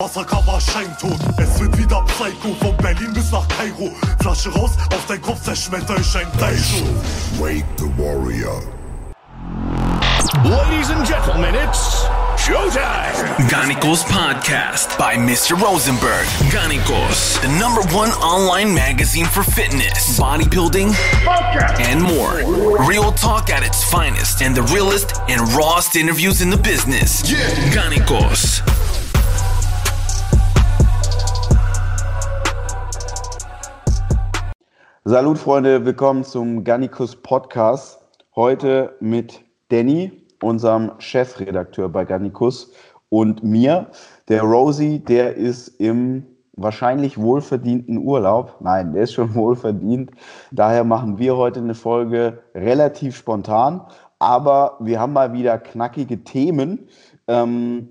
Wasserkammer scheintot, es wird wieder Psycho Von Berlin bis nach Kairo Flasche raus, auf dein Kopf zerschmetter ich ein Daijo Wake the warrior Ladies and gentlemen, it's showtime! Ganikos Podcast by Mr. Rosenberg. Ganikos, the number one online magazine for fitness, bodybuilding, and more. Real talk at its finest and the realest and rawest interviews in the business. Yeah. Ganikos. Salut Freunde, willkommen zum Gannikus Podcast. Heute mit Danny, unserem Chefredakteur bei Gannikus und mir, der Rosie, der ist im wahrscheinlich wohlverdienten Urlaub. Nein, der ist schon wohlverdient. Daher machen wir heute eine Folge relativ spontan, aber wir haben mal wieder knackige Themen. Ähm,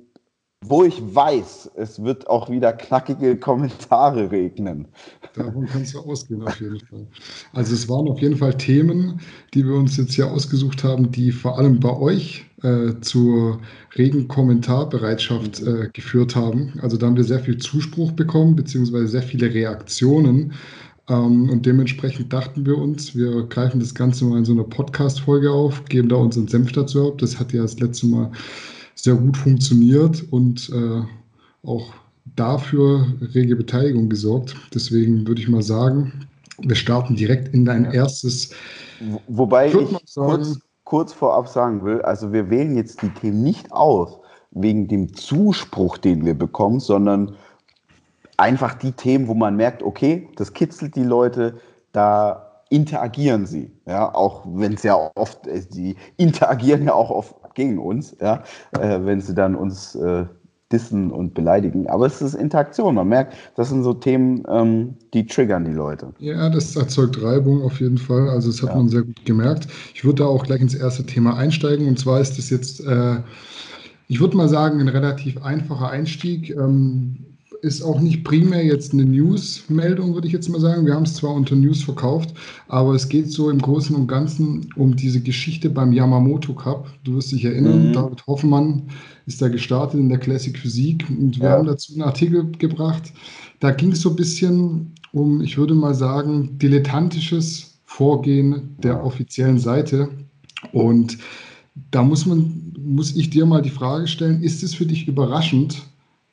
wo ich weiß, es wird auch wieder knackige Kommentare regnen. Davon kannst du ausgehen, auf jeden Fall. Also es waren auf jeden Fall Themen, die wir uns jetzt hier ausgesucht haben, die vor allem bei euch äh, zur regen Kommentarbereitschaft äh, geführt haben. Also da haben wir sehr viel Zuspruch bekommen, beziehungsweise sehr viele Reaktionen. Ähm, und dementsprechend dachten wir uns, wir greifen das Ganze mal in so einer Podcast-Folge auf, geben da unseren Senf dazu ab. Das hat ja das letzte Mal sehr gut funktioniert und äh, auch dafür rege Beteiligung gesorgt. Deswegen würde ich mal sagen, wir starten direkt in dein erstes. Wobei ich, kurz, kurz vorab sagen will, also wir wählen jetzt die Themen nicht aus wegen dem Zuspruch, den wir bekommen, sondern einfach die Themen, wo man merkt, okay, das kitzelt die Leute, da interagieren sie. Ja, auch wenn es ja oft, sie interagieren ja auch oft gegen uns, ja, äh, wenn sie dann uns äh, dissen und beleidigen. Aber es ist Interaktion. Man merkt, das sind so Themen, ähm, die triggern die Leute. Ja, das erzeugt Reibung auf jeden Fall. Also das hat ja. man sehr gut gemerkt. Ich würde da auch gleich ins erste Thema einsteigen. Und zwar ist das jetzt, äh, ich würde mal sagen, ein relativ einfacher Einstieg. Ähm, ist auch nicht primär jetzt eine News-Meldung, würde ich jetzt mal sagen. Wir haben es zwar unter News verkauft, aber es geht so im Großen und Ganzen um diese Geschichte beim Yamamoto Cup. Du wirst dich erinnern, mhm. David Hoffmann ist da gestartet in der Classic Physik und wir ja. haben dazu einen Artikel gebracht. Da ging es so ein bisschen um, ich würde mal sagen, dilettantisches Vorgehen der offiziellen Seite. Und da muss man, muss ich dir mal die Frage stellen, ist es für dich überraschend,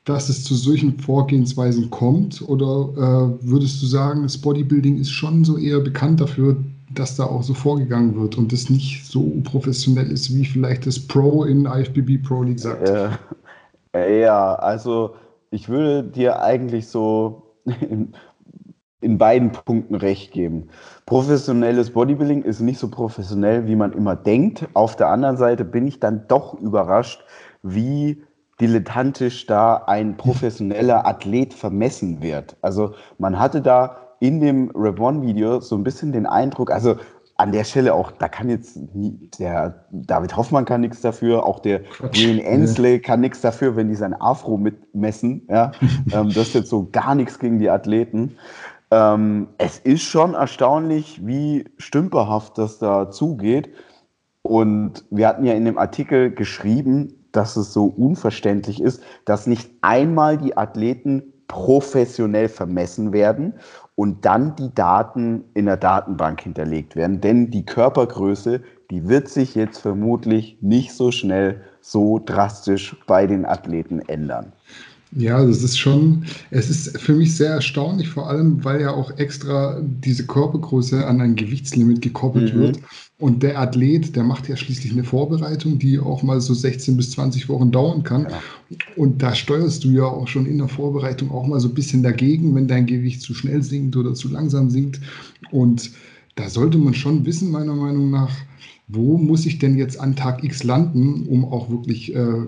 dass es zu solchen Vorgehensweisen kommt? Oder äh, würdest du sagen, das Bodybuilding ist schon so eher bekannt dafür, dass da auch so vorgegangen wird und das nicht so professionell ist, wie vielleicht das Pro in IFBB Pro League sagt? Äh, ja, also ich würde dir eigentlich so in, in beiden Punkten recht geben. Professionelles Bodybuilding ist nicht so professionell, wie man immer denkt. Auf der anderen Seite bin ich dann doch überrascht, wie dilettantisch da ein professioneller Athlet vermessen wird. Also man hatte da in dem Rap One-Video so ein bisschen den Eindruck, also an der Stelle auch, da kann jetzt nie, der David Hoffmann kann nichts dafür, auch der Green Ensley kann nichts dafür, wenn die sein Afro mitmessen. Ja? ähm, das ist jetzt so gar nichts gegen die Athleten. Ähm, es ist schon erstaunlich, wie stümperhaft das da zugeht. Und wir hatten ja in dem Artikel geschrieben, dass es so unverständlich ist, dass nicht einmal die Athleten professionell vermessen werden und dann die Daten in der Datenbank hinterlegt werden. Denn die Körpergröße, die wird sich jetzt vermutlich nicht so schnell so drastisch bei den Athleten ändern. Ja, das ist schon, es ist für mich sehr erstaunlich, vor allem, weil ja auch extra diese Körpergröße an ein Gewichtslimit gekoppelt mhm. wird. Und der Athlet, der macht ja schließlich eine Vorbereitung, die auch mal so 16 bis 20 Wochen dauern kann. Ja. Und da steuerst du ja auch schon in der Vorbereitung auch mal so ein bisschen dagegen, wenn dein Gewicht zu schnell sinkt oder zu langsam sinkt. Und da sollte man schon wissen, meiner Meinung nach, wo muss ich denn jetzt an Tag X landen, um auch wirklich äh,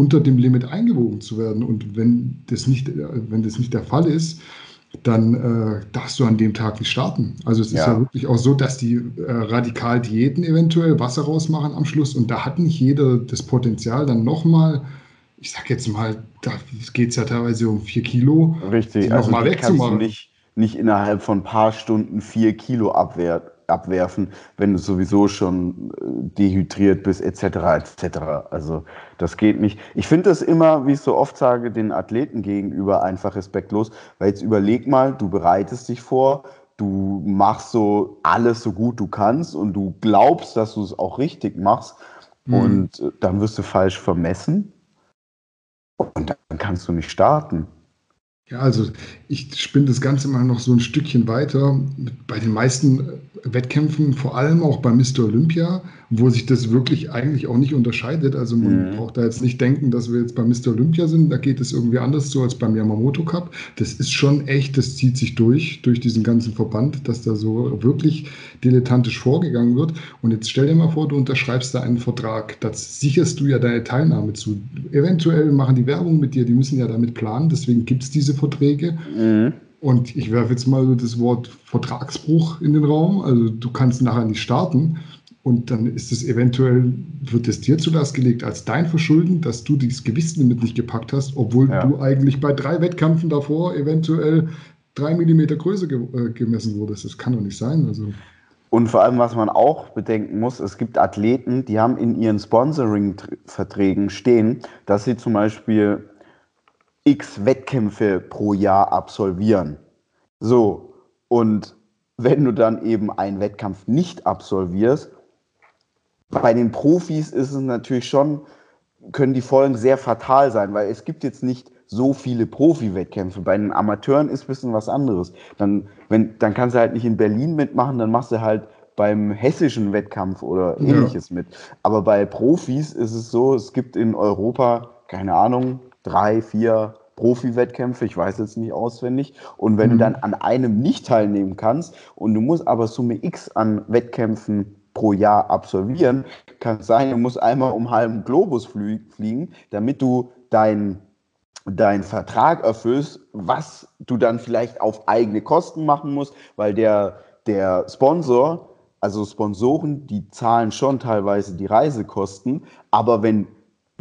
unter dem Limit eingewogen zu werden. Und wenn das nicht, wenn das nicht der Fall ist, dann äh, darfst du an dem Tag nicht starten. Also es ja. ist ja wirklich auch so, dass die äh, radikal Diäten eventuell Wasser rausmachen am Schluss und da hat nicht jeder das Potenzial dann nochmal, ich sag jetzt mal, da geht es ja teilweise um vier Kilo, Richtig, also nochmal wegzumachen. Nicht, nicht innerhalb von ein paar Stunden vier Kilo abwehrt, abwerfen, wenn du sowieso schon äh, dehydriert bist, etc. etc. Also das geht nicht. Ich finde das immer, wie ich so oft sage, den Athleten gegenüber einfach respektlos, weil jetzt überleg mal, du bereitest dich vor, du machst so alles so gut du kannst und du glaubst, dass du es auch richtig machst mhm. und äh, dann wirst du falsch vermessen und dann kannst du nicht starten. Ja, also ich spinne das Ganze mal noch so ein Stückchen weiter. Bei den meisten Wettkämpfen, vor allem auch bei Mr. Olympia, wo sich das wirklich eigentlich auch nicht unterscheidet. Also man mhm. braucht da jetzt nicht denken, dass wir jetzt bei Mr. Olympia sind. Da geht es irgendwie anders so als beim Yamamoto Cup. Das ist schon echt, das zieht sich durch, durch diesen ganzen Verband, dass da so wirklich dilettantisch vorgegangen wird. Und jetzt stell dir mal vor, du unterschreibst da einen Vertrag. Das sicherst du ja deine Teilnahme zu. Eventuell machen die Werbung mit dir, die müssen ja damit planen. Deswegen gibt es diese Verträge. Mhm. Und ich werfe jetzt mal das Wort Vertragsbruch in den Raum. Also du kannst nachher nicht starten. Und dann ist es eventuell, wird es dir zu Last gelegt als dein Verschulden, dass du dieses Gewichtslimit nicht gepackt hast, obwohl ja. du eigentlich bei drei Wettkämpfen davor eventuell drei Millimeter Größe ge äh, gemessen wurdest. Das kann doch nicht sein. Also. Und vor allem, was man auch bedenken muss, es gibt Athleten, die haben in ihren Sponsoring-Verträgen stehen, dass sie zum Beispiel x Wettkämpfe pro Jahr absolvieren. So, und wenn du dann eben einen Wettkampf nicht absolvierst, bei den Profis ist es natürlich schon, können die Folgen sehr fatal sein, weil es gibt jetzt nicht so viele Profi-Wettkämpfe. Bei den Amateuren ist ein bisschen was anderes. Dann, wenn, dann kannst du halt nicht in Berlin mitmachen, dann machst du halt beim hessischen Wettkampf oder ähnliches ja. mit. Aber bei Profis ist es so, es gibt in Europa, keine Ahnung, drei, vier Profi-Wettkämpfe, ich weiß jetzt nicht auswendig. Und wenn mhm. du dann an einem nicht teilnehmen kannst und du musst aber Summe X an Wettkämpfen pro Jahr absolvieren, kann sein, du musst einmal um halben Globus fliegen, damit du deinen deinen Vertrag erfüllst, was du dann vielleicht auf eigene Kosten machen musst, weil der, der Sponsor, also Sponsoren, die zahlen schon teilweise die Reisekosten, aber wenn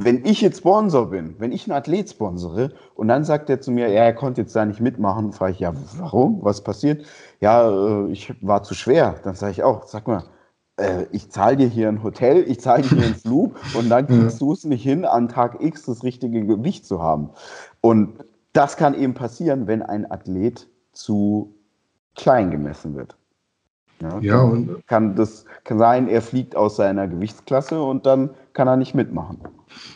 wenn ich jetzt Sponsor bin, wenn ich einen Athlet sponsere und dann sagt er zu mir, ja, er konnte jetzt da nicht mitmachen, frage ich, ja, warum? Was passiert? Ja, äh, ich war zu schwer. Dann sage ich auch, sag mal, äh, ich zahle dir hier ein Hotel, ich zahle dir hier einen Flug und dann kriegst du es nicht hin, an Tag X das richtige Gewicht zu haben. Und das kann eben passieren, wenn ein Athlet zu klein gemessen wird. Ja, ja und kann das kann sein, er fliegt aus seiner Gewichtsklasse und dann kann er nicht mitmachen.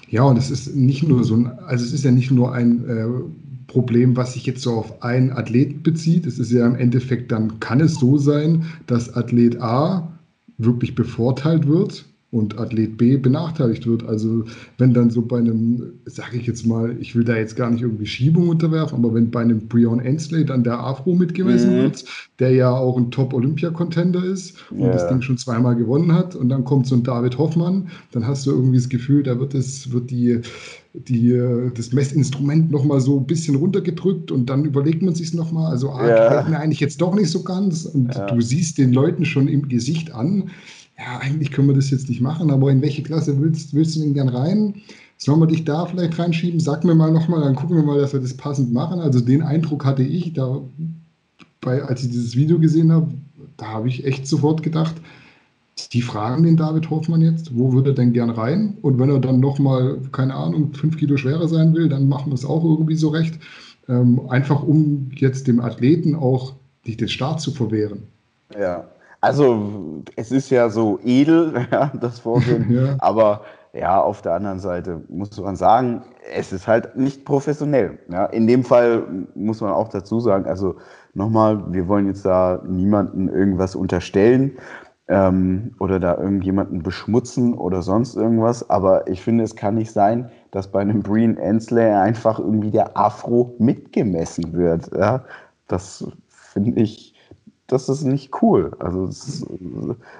Ja, und es ist nicht nur so ein, also es ist ja nicht nur ein äh, Problem, was sich jetzt so auf einen Athlet bezieht. Es ist ja im Endeffekt, dann kann es so sein, dass Athlet A wirklich bevorteilt wird und Athlet B benachteiligt wird. Also wenn dann so bei einem, sage ich jetzt mal, ich will da jetzt gar nicht irgendwie Schiebung unterwerfen, aber wenn bei einem Brion Ensley dann der Afro mitgemessen mhm. wird, der ja auch ein Top-Olympia-Contender ist und yeah. das Ding schon zweimal gewonnen hat und dann kommt so ein David Hoffmann, dann hast du irgendwie das Gefühl, da wird es, wird die die, das Messinstrument nochmal so ein bisschen runtergedrückt und dann überlegt man sich es nochmal. Also, ah, ja. gefällt mir eigentlich jetzt doch nicht so ganz. Und ja. du siehst den Leuten schon im Gesicht an, ja, eigentlich können wir das jetzt nicht machen, aber in welche Klasse willst, willst du denn gern rein? Sollen wir dich da vielleicht reinschieben? Sag mir mal nochmal, dann gucken wir mal, dass wir das passend machen. Also den Eindruck hatte ich, da, bei, als ich dieses Video gesehen habe, da habe ich echt sofort gedacht, die fragen den David Hoffmann jetzt, wo würde er denn gern rein? Und wenn er dann nochmal, keine Ahnung, fünf Kilo schwerer sein will, dann machen wir es auch irgendwie so recht. Ähm, einfach um jetzt dem Athleten auch nicht den Start zu verwehren. Ja, also es ist ja so edel, ja, das Vorgehen, ja. aber ja, auf der anderen Seite muss man sagen, es ist halt nicht professionell. Ja. In dem Fall muss man auch dazu sagen, also nochmal, wir wollen jetzt da niemanden irgendwas unterstellen ähm, oder da irgendjemanden beschmutzen oder sonst irgendwas, aber ich finde, es kann nicht sein, dass bei einem Breen Ensley einfach irgendwie der Afro mitgemessen wird. Ja. Das finde ich das ist nicht cool. Also es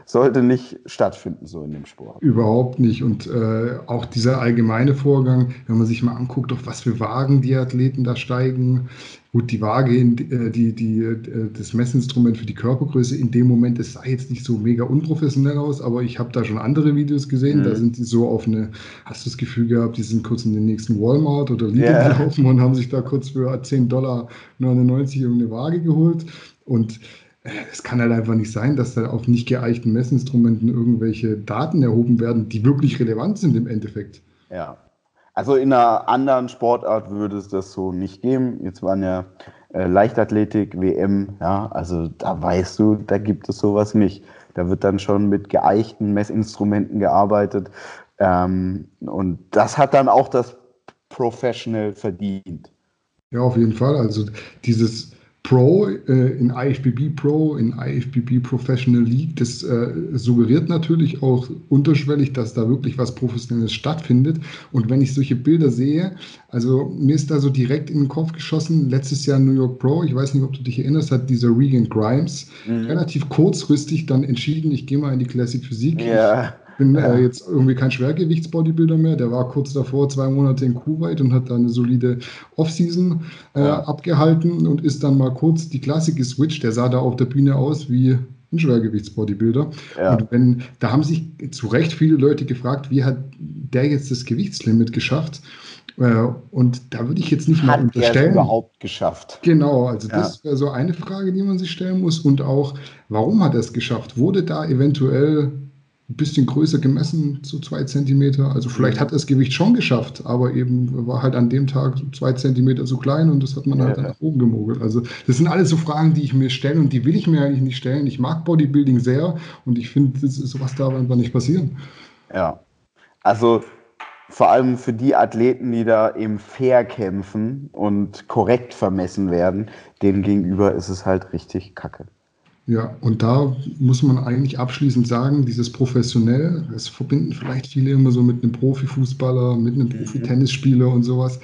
sollte nicht stattfinden so in dem Sport. Überhaupt nicht. Und äh, auch dieser allgemeine Vorgang, wenn man sich mal anguckt, auf was für Wagen die Athleten da steigen. Gut, die Waage, äh, die, die, äh, das Messinstrument für die Körpergröße in dem Moment, das sah jetzt nicht so mega unprofessionell aus, aber ich habe da schon andere Videos gesehen, mhm. da sind die so auf eine, hast du das Gefühl gehabt, die sind kurz in den nächsten Walmart oder Lidl yeah. gelaufen und haben sich da kurz für 10,99 Dollar irgendeine Waage geholt. Und es kann halt einfach nicht sein, dass da auf nicht geeichten Messinstrumenten irgendwelche Daten erhoben werden, die wirklich relevant sind im Endeffekt. Ja. Also in einer anderen Sportart würde es das so nicht geben. Jetzt waren ja äh, Leichtathletik, WM, ja, also da weißt du, da gibt es sowas nicht. Da wird dann schon mit geeichten Messinstrumenten gearbeitet. Ähm, und das hat dann auch das Professional verdient. Ja, auf jeden Fall. Also dieses Pro äh, in IFBB Pro, in IFBB Professional League, das äh, suggeriert natürlich auch unterschwellig, dass da wirklich was Professionelles stattfindet. Und wenn ich solche Bilder sehe, also mir ist da so direkt in den Kopf geschossen, letztes Jahr New York Pro, ich weiß nicht, ob du dich erinnerst, hat dieser Regan Grimes mhm. relativ kurzfristig dann entschieden, ich gehe mal in die Classic Physik. Ja bin äh, jetzt irgendwie kein Schwergewichtsbodybuilder mehr. Der war kurz davor zwei Monate in Kuwait und hat da eine solide Offseason äh, abgehalten und ist dann mal kurz die Klassik geswitcht. Der sah da auf der Bühne aus wie ein Schwergewichtsbodybuilder. Ja. Und wenn, da haben sich zu Recht viele Leute gefragt, wie hat der jetzt das Gewichtslimit geschafft? Äh, und da würde ich jetzt nicht mal unterstellen. Hat überhaupt geschafft? Genau, also ja. das wäre so eine Frage, die man sich stellen muss. Und auch, warum hat er es geschafft? Wurde da eventuell ein bisschen größer gemessen, so zwei Zentimeter. Also vielleicht hat er das Gewicht schon geschafft, aber eben war halt an dem Tag so zwei Zentimeter so klein und das hat man halt dann nach oben gemogelt. Also das sind alles so Fragen, die ich mir stelle und die will ich mir eigentlich nicht stellen. Ich mag Bodybuilding sehr und ich finde, sowas darf einfach nicht passieren. Ja, also vor allem für die Athleten, die da eben fair kämpfen und korrekt vermessen werden, denen gegenüber ist es halt richtig kacke. Ja, und da muss man eigentlich abschließend sagen, dieses professionell, das verbinden vielleicht viele immer so mit einem Profifußballer, mit einem mhm. Profi-Tennisspieler und sowas.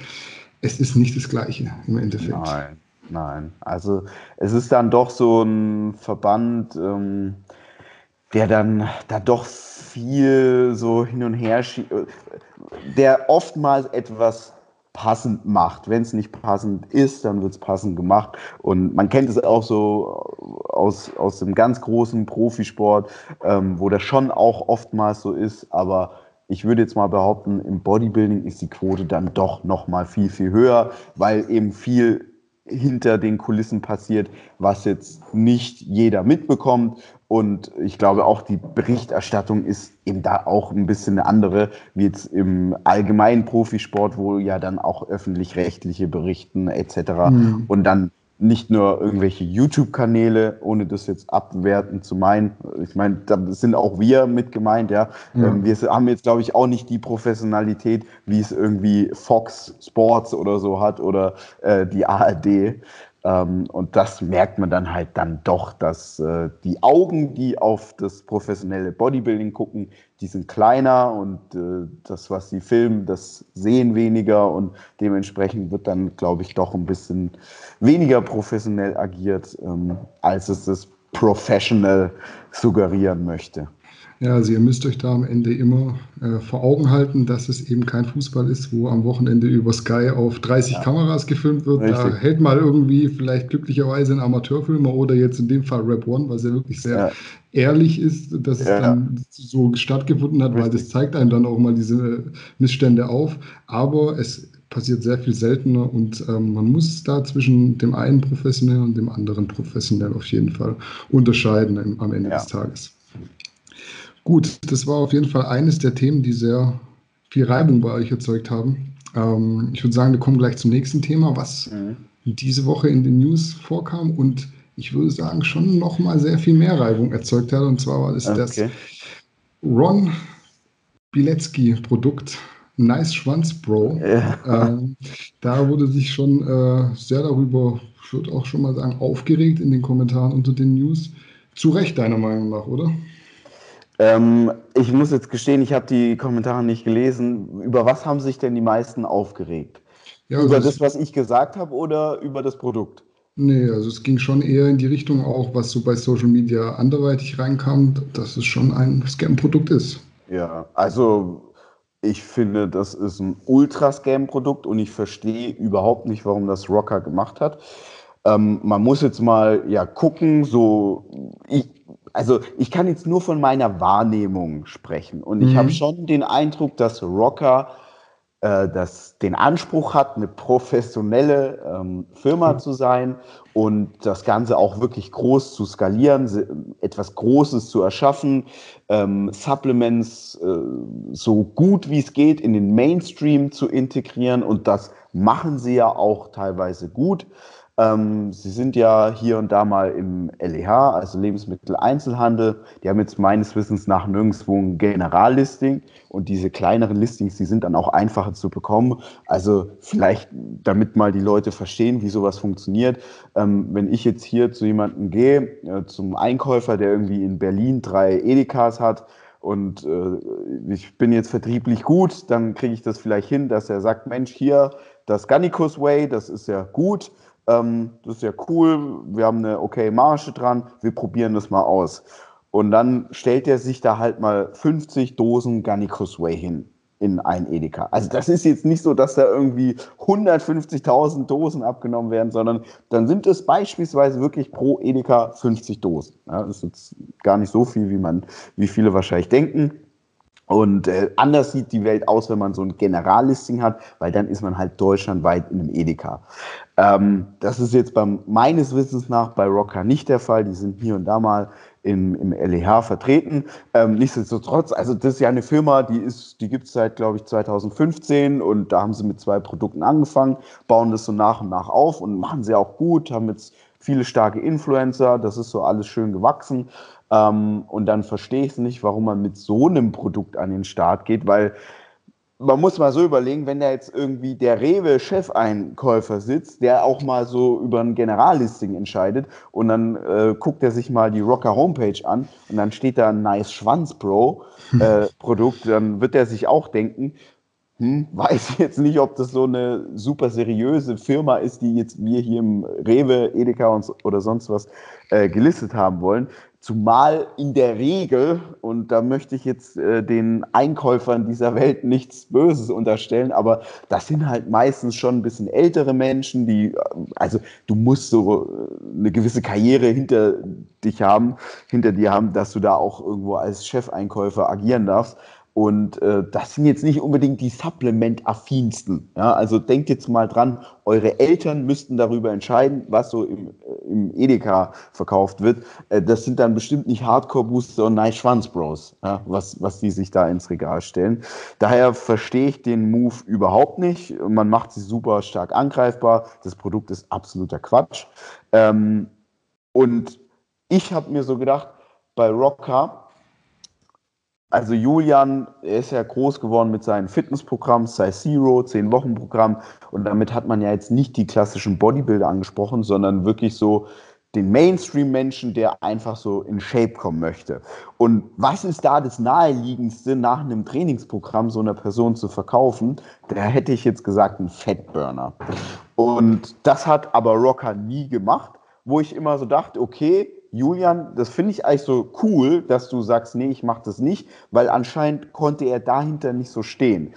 Es ist nicht das Gleiche im Endeffekt. Nein, nein. Also es ist dann doch so ein Verband, ähm, der dann da doch viel so hin und her schiebt, der oftmals etwas passend macht. Wenn es nicht passend ist, dann wird es passend gemacht. Und man kennt es auch so aus, aus dem ganz großen Profisport, ähm, wo das schon auch oftmals so ist. Aber ich würde jetzt mal behaupten, im Bodybuilding ist die Quote dann doch noch mal viel, viel höher, weil eben viel hinter den Kulissen passiert, was jetzt nicht jeder mitbekommt. Und ich glaube auch, die Berichterstattung ist eben da auch ein bisschen eine andere, wie jetzt im allgemeinen Profisport, wo ja dann auch öffentlich-rechtliche berichten etc. Mhm. Und dann nicht nur irgendwelche YouTube-Kanäle, ohne das jetzt abwerten zu meinen. Ich meine, da sind auch wir mit gemeint, ja. Ähm, wir haben jetzt, glaube ich, auch nicht die Professionalität, wie es irgendwie Fox Sports oder so hat oder äh, die ARD. Ähm, und das merkt man dann halt dann doch, dass äh, die Augen, die auf das professionelle Bodybuilding gucken, die sind kleiner und äh, das, was sie filmen, das sehen weniger und dementsprechend wird dann, glaube ich, doch ein bisschen weniger professionell agiert, ähm, als es das Professional suggerieren möchte. Ja, also ihr müsst euch da am Ende immer äh, vor Augen halten, dass es eben kein Fußball ist, wo am Wochenende über Sky auf 30 ja. Kameras gefilmt wird. Richtig. Da hält mal irgendwie vielleicht glücklicherweise ein Amateurfilmer oder jetzt in dem Fall Rap One, was ja wirklich sehr ja. ehrlich ist, dass es ja. dann so stattgefunden hat, Richtig. weil das zeigt einem dann auch mal diese Missstände auf. Aber es passiert sehr viel seltener und ähm, man muss da zwischen dem einen professionell und dem anderen professionell auf jeden Fall unterscheiden im, am Ende des Tages. Gut, das war auf jeden Fall eines der Themen, die sehr viel Reibung bei euch erzeugt haben. Ähm, ich würde sagen, wir kommen gleich zum nächsten Thema, was mhm. diese Woche in den News vorkam und ich würde sagen, schon noch mal sehr viel mehr Reibung erzeugt hat. Und zwar war das okay. das Ron Bilecki-Produkt Nice Schwanz Bro. Ja. Ähm, da wurde sich schon äh, sehr darüber, ich würde auch schon mal sagen, aufgeregt in den Kommentaren unter den News. Zu Recht, deiner Meinung nach, oder? Ähm, ich muss jetzt gestehen, ich habe die Kommentare nicht gelesen. Über was haben sich denn die meisten aufgeregt? Ja, über das, was ich gesagt habe oder über das Produkt? Nee, also es ging schon eher in die Richtung auch, was so bei Social Media anderweitig reinkam, dass es schon ein Scam-Produkt ist. Ja, also ich finde, das ist ein Ultra-Scam-Produkt und ich verstehe überhaupt nicht, warum das Rocker gemacht hat. Ähm, man muss jetzt mal ja gucken, so ich, also ich kann jetzt nur von meiner Wahrnehmung sprechen und ich mhm. habe schon den Eindruck, dass Rocker äh, das den Anspruch hat, eine professionelle ähm, Firma zu sein und das Ganze auch wirklich groß zu skalieren, etwas Großes zu erschaffen, ähm, Supplements äh, so gut wie es geht in den Mainstream zu integrieren und das machen sie ja auch teilweise gut. Ähm, Sie sind ja hier und da mal im LEH, also Lebensmitteleinzelhandel. Die haben jetzt meines Wissens nach nirgendwo ein Generallisting und diese kleineren Listings, die sind dann auch einfacher zu bekommen. Also vielleicht, damit mal die Leute verstehen, wie sowas funktioniert. Ähm, wenn ich jetzt hier zu jemandem gehe, äh, zum Einkäufer, der irgendwie in Berlin drei Edekas hat, und äh, ich bin jetzt vertrieblich gut, dann kriege ich das vielleicht hin, dass er sagt, Mensch, hier das Gannikus Way, das ist ja gut ähm, das ist ja cool, wir haben eine okay Marge dran, wir probieren das mal aus. Und dann stellt er sich da halt mal 50 Dosen Gannikus Way hin in ein Edeka. Also das ist jetzt nicht so, dass da irgendwie 150.000 Dosen abgenommen werden, sondern dann sind es beispielsweise wirklich pro Edeka 50 Dosen. Ja, das ist jetzt gar nicht so viel, wie man, wie viele wahrscheinlich denken. Und äh, anders sieht die Welt aus, wenn man so ein Generallisting hat, weil dann ist man halt deutschlandweit in einem Edeka. Ähm, das ist jetzt beim, meines Wissens nach bei Rocker nicht der Fall. Die sind hier und da mal im, im LEH vertreten. Ähm, nichtsdestotrotz, also das ist ja eine Firma, die ist, die gibt es seit, glaube ich, 2015 und da haben sie mit zwei Produkten angefangen, bauen das so nach und nach auf und machen sie auch gut, haben jetzt viele starke Influencer, das ist so alles schön gewachsen. Ähm, und dann verstehe ich es nicht, warum man mit so einem Produkt an den Start geht, weil man muss mal so überlegen, wenn da jetzt irgendwie der Rewe-Chefeinkäufer sitzt, der auch mal so über ein Generallisting entscheidet und dann äh, guckt er sich mal die Rocker Homepage an und dann steht da ein Nice Schwanz Bro äh, Produkt, dann wird er sich auch denken, hm, weiß jetzt nicht, ob das so eine super seriöse Firma ist, die jetzt wir hier im Rewe, Edeka und, oder sonst was äh, gelistet haben wollen. Zumal in der Regel, und da möchte ich jetzt äh, den Einkäufern dieser Welt nichts Böses unterstellen, aber das sind halt meistens schon ein bisschen ältere Menschen, die, also du musst so äh, eine gewisse Karriere hinter dich haben, hinter dir haben, dass du da auch irgendwo als Chefeinkäufer agieren darfst. Und äh, das sind jetzt nicht unbedingt die Supplement-affinsten. Ja? Also denkt jetzt mal dran, eure Eltern müssten darüber entscheiden, was so im, äh, im Edeka verkauft wird. Äh, das sind dann bestimmt nicht Hardcore-Booster und Nice Schwanz Bros, ja? was, was die sich da ins Regal stellen. Daher verstehe ich den Move überhaupt nicht. Man macht sie super stark angreifbar. Das Produkt ist absoluter Quatsch. Ähm, und ich habe mir so gedacht, bei Rocker, also Julian, er ist ja groß geworden mit seinen Fitnessprogrammen, sei Zero, 10-Wochen-Programm. Und damit hat man ja jetzt nicht die klassischen Bodybuilder angesprochen, sondern wirklich so den Mainstream-Menschen, der einfach so in Shape kommen möchte. Und was ist da das Naheliegendste, nach einem Trainingsprogramm so einer Person zu verkaufen? Da hätte ich jetzt gesagt, ein Fettburner. Und das hat aber Rocker nie gemacht, wo ich immer so dachte, okay, Julian, das finde ich eigentlich so cool, dass du sagst, nee, ich mache das nicht, weil anscheinend konnte er dahinter nicht so stehen.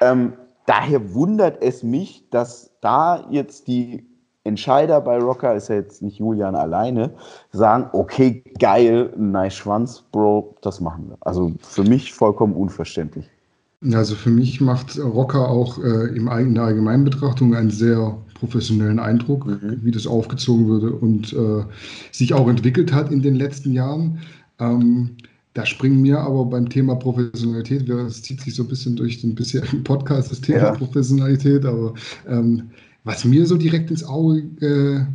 Ähm, daher wundert es mich, dass da jetzt die Entscheider bei Rocker, ist ja jetzt nicht Julian alleine, sagen, okay, geil, nice Schwanz, Bro, das machen wir. Also für mich vollkommen unverständlich. Also für mich macht Rocker auch äh, in der Allgemeinbetrachtung einen sehr professionellen Eindruck, mhm. wie das aufgezogen wurde und äh, sich auch entwickelt hat in den letzten Jahren. Ähm, da springen mir aber beim Thema Professionalität, das zieht sich so ein bisschen durch den bisherigen Podcast, das Thema ja. Professionalität, aber ähm, was mir so direkt ins Auge äh,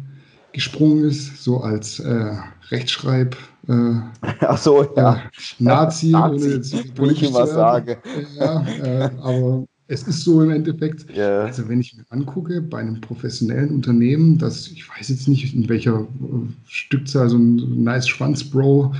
gesprungen ist, so als äh, Rechtschreib äh, Ach so, ja. Äh, Nazi, Nazi, ohne jetzt politisch was sage. Ja, äh, aber es ist so im Endeffekt. Yeah. Also wenn ich mir angucke, bei einem professionellen Unternehmen, das, ich weiß jetzt nicht, in welcher äh, Stückzahl so ein nice Schwanz-Bro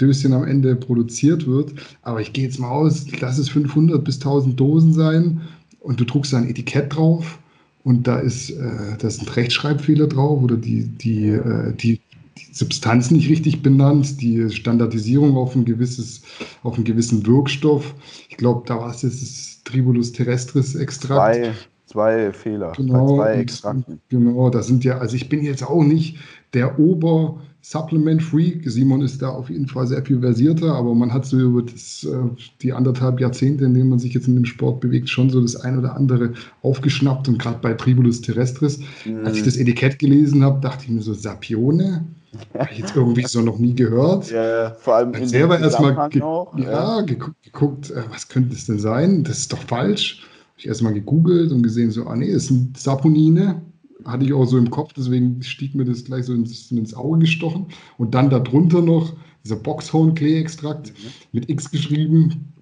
Döschen am Ende produziert wird, aber ich gehe jetzt mal aus, lass es 500 bis 1000 Dosen sein und du druckst da ein Etikett drauf und da ist, äh, da sind Rechtschreibfehler drauf oder die, die, äh, die die Substanz nicht richtig benannt, die Standardisierung auf ein gewisses, auf einen gewissen Wirkstoff. Ich glaube, da war es jetzt das Tribulus terrestris Extrakt. Zwei, zwei Fehler, genau, zwei Extrakten. Genau, da sind ja, also ich bin jetzt auch nicht der Ober Supplement Freak. Simon ist da auf jeden Fall sehr viel versierter, aber man hat so über das, äh, die anderthalb Jahrzehnte, in denen man sich jetzt in dem Sport bewegt, schon so das ein oder andere aufgeschnappt. Und gerade bei Tribulus terrestris, mhm. als ich das Etikett gelesen habe, dachte ich mir so, Sapione? Habe ich jetzt irgendwie so noch nie gehört. Ja, vor allem in selber erstmal ge ja, ja. geguckt, geguckt äh, was könnte es denn sein? Das ist doch falsch. Habe ich erstmal gegoogelt und gesehen, so, ah nee, das sind Saponine hatte ich auch so im Kopf, deswegen stieg mir das gleich so ins, ins Auge gestochen. Und dann darunter noch dieser Boxhorn-Klee-Extrakt mhm. mit X geschrieben.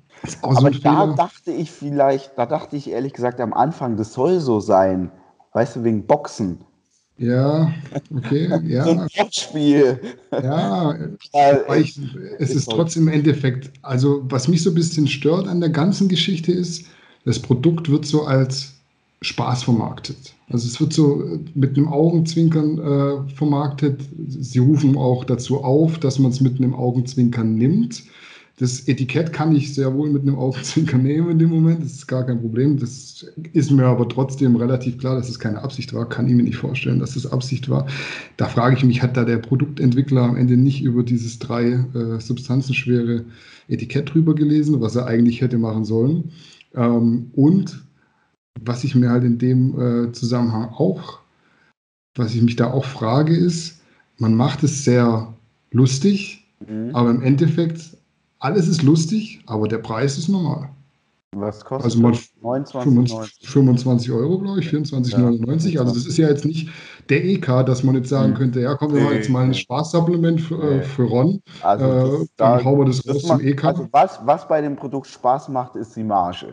Aber so da Fehler. dachte ich vielleicht, da dachte ich ehrlich gesagt am Anfang, das soll so sein. Weißt du, wegen Boxen. Ja, okay, ja. so ein Wortspiel. Ja, ich, es ist trotzdem im Endeffekt, also was mich so ein bisschen stört an der ganzen Geschichte ist, das Produkt wird so als Spaß vermarktet. Also es wird so mit einem Augenzwinkern äh, vermarktet. Sie rufen auch dazu auf, dass man es mit einem Augenzwinkern nimmt. Das Etikett kann ich sehr wohl mit einem Augenzwinkern nehmen in dem Moment. Das ist gar kein Problem. Das ist mir aber trotzdem relativ klar, dass es keine Absicht war. Kann ich mir nicht vorstellen, dass das Absicht war. Da frage ich mich, hat da der Produktentwickler am Ende nicht über dieses drei äh, substanzenschwere Etikett drüber gelesen, was er eigentlich hätte machen sollen? Ähm, und was ich mir halt in dem äh, Zusammenhang auch, was ich mich da auch frage, ist, man macht es sehr lustig, mhm. aber im Endeffekt, alles ist lustig, aber der Preis ist normal. Was kostet also man 29, 25 Euro, glaube ich, 24,99. Ja, also das ist ja jetzt nicht der EK, dass man jetzt sagen mhm. könnte, ja, komm, wir machen jetzt mal ein Spaßsupplement für, äh, für Ron. Also äh, dann da, hauen wir das, das raus macht, zum EK. Also was, was bei dem Produkt Spaß macht, ist die Marge.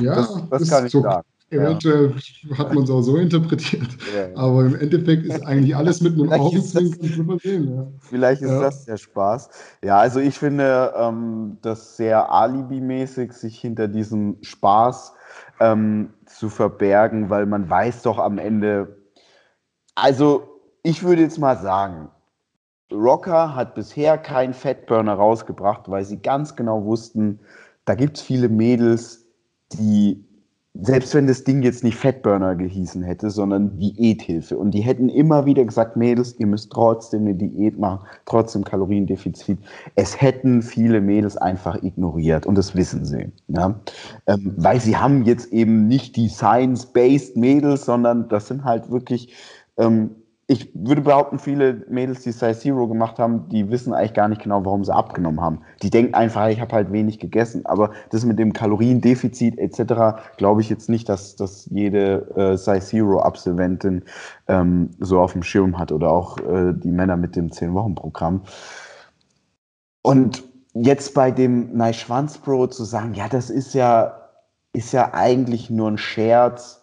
Ja, das, das kann ich so, sagen. Eventuell ja. hat man es auch so interpretiert. Ja. Aber im Endeffekt ist eigentlich alles mit einem Augenzwinkern. Ja. Vielleicht ist das der Spaß. Ja, also ich finde ähm, das sehr alibimäßig, sich hinter diesem Spaß ähm, zu verbergen, weil man weiß doch am Ende, also ich würde jetzt mal sagen, Rocker hat bisher keinen Fatburner rausgebracht, weil sie ganz genau wussten, da gibt es viele Mädels, die selbst wenn das Ding jetzt nicht Fatburner gehießen hätte, sondern Diäthilfe. Und die hätten immer wieder gesagt, Mädels, ihr müsst trotzdem eine Diät machen, trotzdem Kaloriendefizit. Es hätten viele Mädels einfach ignoriert und das wissen sie. Ja? Ähm, weil sie haben jetzt eben nicht die Science-Based Mädels, sondern das sind halt wirklich ähm, ich würde behaupten, viele Mädels, die Size Zero gemacht haben, die wissen eigentlich gar nicht genau, warum sie abgenommen haben. Die denken einfach, ich habe halt wenig gegessen. Aber das mit dem Kaloriendefizit etc. glaube ich jetzt nicht, dass, dass jede äh, Size Zero Absolventin ähm, so auf dem Schirm hat oder auch äh, die Männer mit dem 10-Wochen-Programm. Und jetzt bei dem Neischwanz Pro zu sagen, ja, das ist ja, ist ja eigentlich nur ein Scherz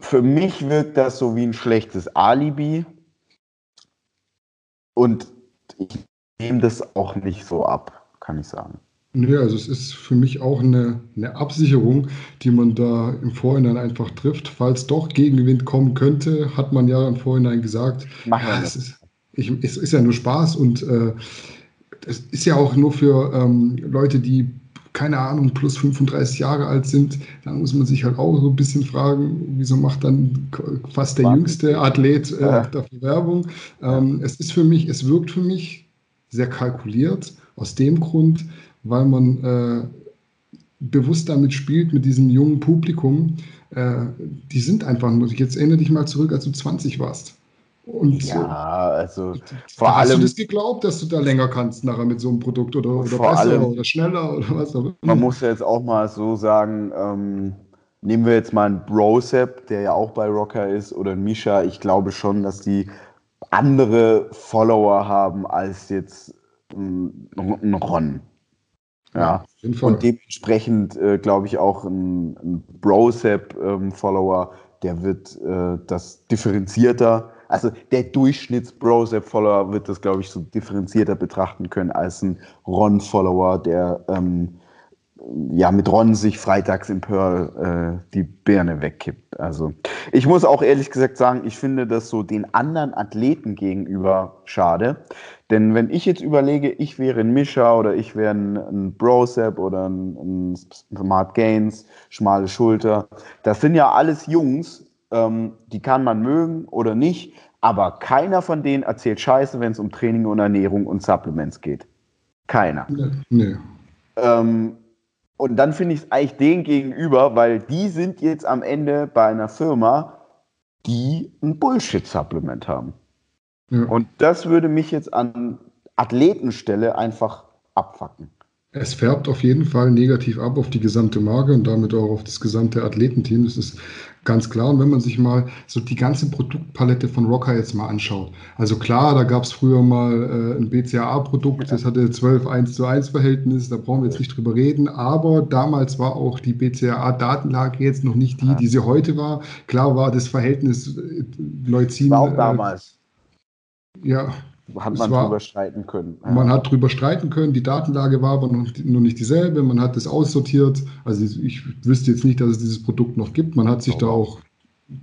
für mich wirkt das so wie ein schlechtes Alibi. Und ich nehme das auch nicht so ab, kann ich sagen. Nee, also es ist für mich auch eine, eine Absicherung, die man da im Vorhinein einfach trifft. Falls doch Gegenwind kommen könnte, hat man ja im Vorhinein gesagt, ja, es, ist, ich, es ist ja nur Spaß und äh, es ist ja auch nur für ähm, Leute, die keine Ahnung, plus 35 Jahre alt sind, dann muss man sich halt auch so ein bisschen fragen, wieso macht dann fast der jüngste Athlet äh, ja. dafür Werbung? Ähm, es ist für mich, es wirkt für mich sehr kalkuliert, aus dem Grund, weil man äh, bewusst damit spielt, mit diesem jungen Publikum. Äh, die sind einfach nur, jetzt erinnere dich mal zurück, als du 20 warst. Und ja, also vor da allem. Hast du das geglaubt, dass du da länger kannst nachher mit so einem Produkt oder, oder besser allem, oder schneller oder was auch immer? Man muss ja jetzt auch mal so sagen, ähm, nehmen wir jetzt mal einen Brosep, der ja auch bei Rocker ist, oder einen Misha. Ich glaube schon, dass die andere Follower haben als jetzt ein, ein Ron. Ja, und dementsprechend äh, glaube ich auch ein, ein Brosep-Follower, ähm, der wird äh, das differenzierter also der Durchschnitts-Brosep-Follower wird das, glaube ich, so differenzierter betrachten können als ein Ron-Follower, der ähm, ja mit Ron sich freitags im Pearl äh, die Birne wegkippt. Also ich muss auch ehrlich gesagt sagen, ich finde das so den anderen Athleten gegenüber schade. Denn wenn ich jetzt überlege, ich wäre ein Mischer oder ich wäre ein, ein Brosep oder ein, ein Smart Gains, schmale Schulter, das sind ja alles Jungs, ähm, die kann man mögen oder nicht, aber keiner von denen erzählt Scheiße, wenn es um Training und Ernährung und Supplements geht. Keiner. Nee. nee. Ähm, und dann finde ich es eigentlich den gegenüber, weil die sind jetzt am Ende bei einer Firma, die ein Bullshit-Supplement haben. Ja. Und das würde mich jetzt an Athletenstelle einfach abfacken. Es färbt auf jeden Fall negativ ab auf die gesamte Marke und damit auch auf das gesamte Athletenteam. Das ist ganz klar. Und wenn man sich mal so die ganze Produktpalette von Rocker jetzt mal anschaut. Also klar, da gab es früher mal äh, ein BCAA-Produkt, das hatte 12 1 zu 1 Verhältnis, da brauchen wir jetzt nicht drüber reden. Aber damals war auch die BCAA-Datenlage jetzt noch nicht die, die sie heute war. Klar war das Verhältnis äh, Leucin. War auch damals. Äh, ja, hat man war, drüber streiten können. Ja. Man hat drüber streiten können, die Datenlage war aber noch, noch nicht dieselbe, man hat das aussortiert. Also ich wüsste jetzt nicht, dass es dieses Produkt noch gibt. Man hat sich oh. da auch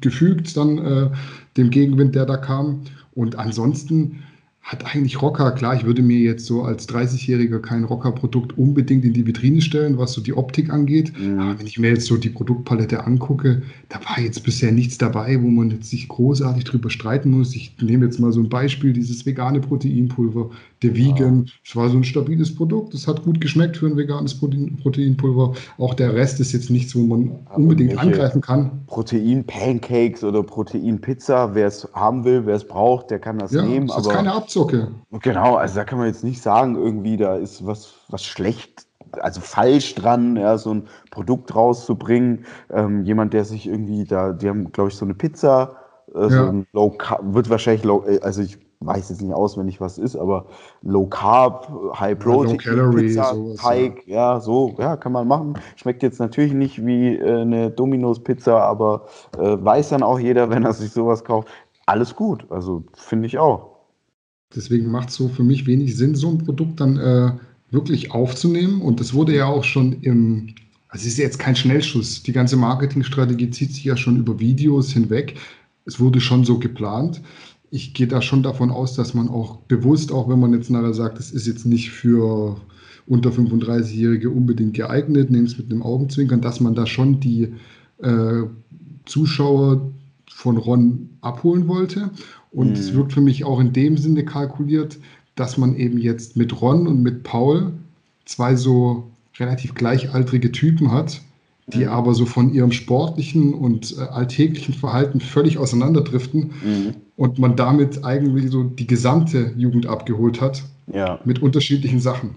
gefügt dann äh, dem Gegenwind, der da kam. Und ansonsten hat eigentlich Rocker, klar, ich würde mir jetzt so als 30-Jähriger kein Rocker-Produkt unbedingt in die Vitrine stellen, was so die Optik angeht. Mhm. Aber wenn ich mir jetzt so die Produktpalette angucke, da war jetzt bisher nichts dabei, wo man jetzt sich großartig drüber streiten muss. Ich nehme jetzt mal so ein Beispiel, dieses vegane Proteinpulver, der Vegan. Es ja. war so ein stabiles Produkt, es hat gut geschmeckt für ein veganes Protein, Proteinpulver. Auch der Rest ist jetzt nichts, wo man Aber unbedingt angreifen kann. Protein-Pancakes oder Protein-Pizza, wer es haben will, wer es braucht, der kann das ja, nehmen. Das ist keine Abzug Abzocke. Genau, also da kann man jetzt nicht sagen, irgendwie da ist was, was schlecht, also falsch dran, ja, so ein Produkt rauszubringen. Ähm, jemand, der sich irgendwie da, die haben, glaube ich, so eine Pizza, äh, ja. so ein Low Carb, wird wahrscheinlich low, äh, also ich weiß jetzt nicht auswendig, was es ist, aber Low Carb, High Protein, Calorie, Pizza, sowas, Teig, ja. ja. so, ja, kann man machen. Schmeckt jetzt natürlich nicht wie äh, eine Domino's Pizza, aber äh, weiß dann auch jeder, wenn er sich sowas kauft. Alles gut, also finde ich auch. Deswegen macht es so für mich wenig Sinn, so ein Produkt dann äh, wirklich aufzunehmen. Und das wurde ja auch schon im, also es ist jetzt kein Schnellschuss. Die ganze Marketingstrategie zieht sich ja schon über Videos hinweg. Es wurde schon so geplant. Ich gehe da schon davon aus, dass man auch bewusst, auch wenn man jetzt nachher sagt, das ist jetzt nicht für unter 35-Jährige unbedingt geeignet, nehmt es mit einem Augenzwinkern, dass man da schon die äh, Zuschauer von Ron abholen wollte. Und es mhm. wird für mich auch in dem Sinne kalkuliert, dass man eben jetzt mit Ron und mit Paul zwei so relativ gleichaltrige Typen hat, die mhm. aber so von ihrem sportlichen und äh, alltäglichen Verhalten völlig auseinanderdriften mhm. und man damit eigentlich so die gesamte Jugend abgeholt hat ja. mit unterschiedlichen Sachen.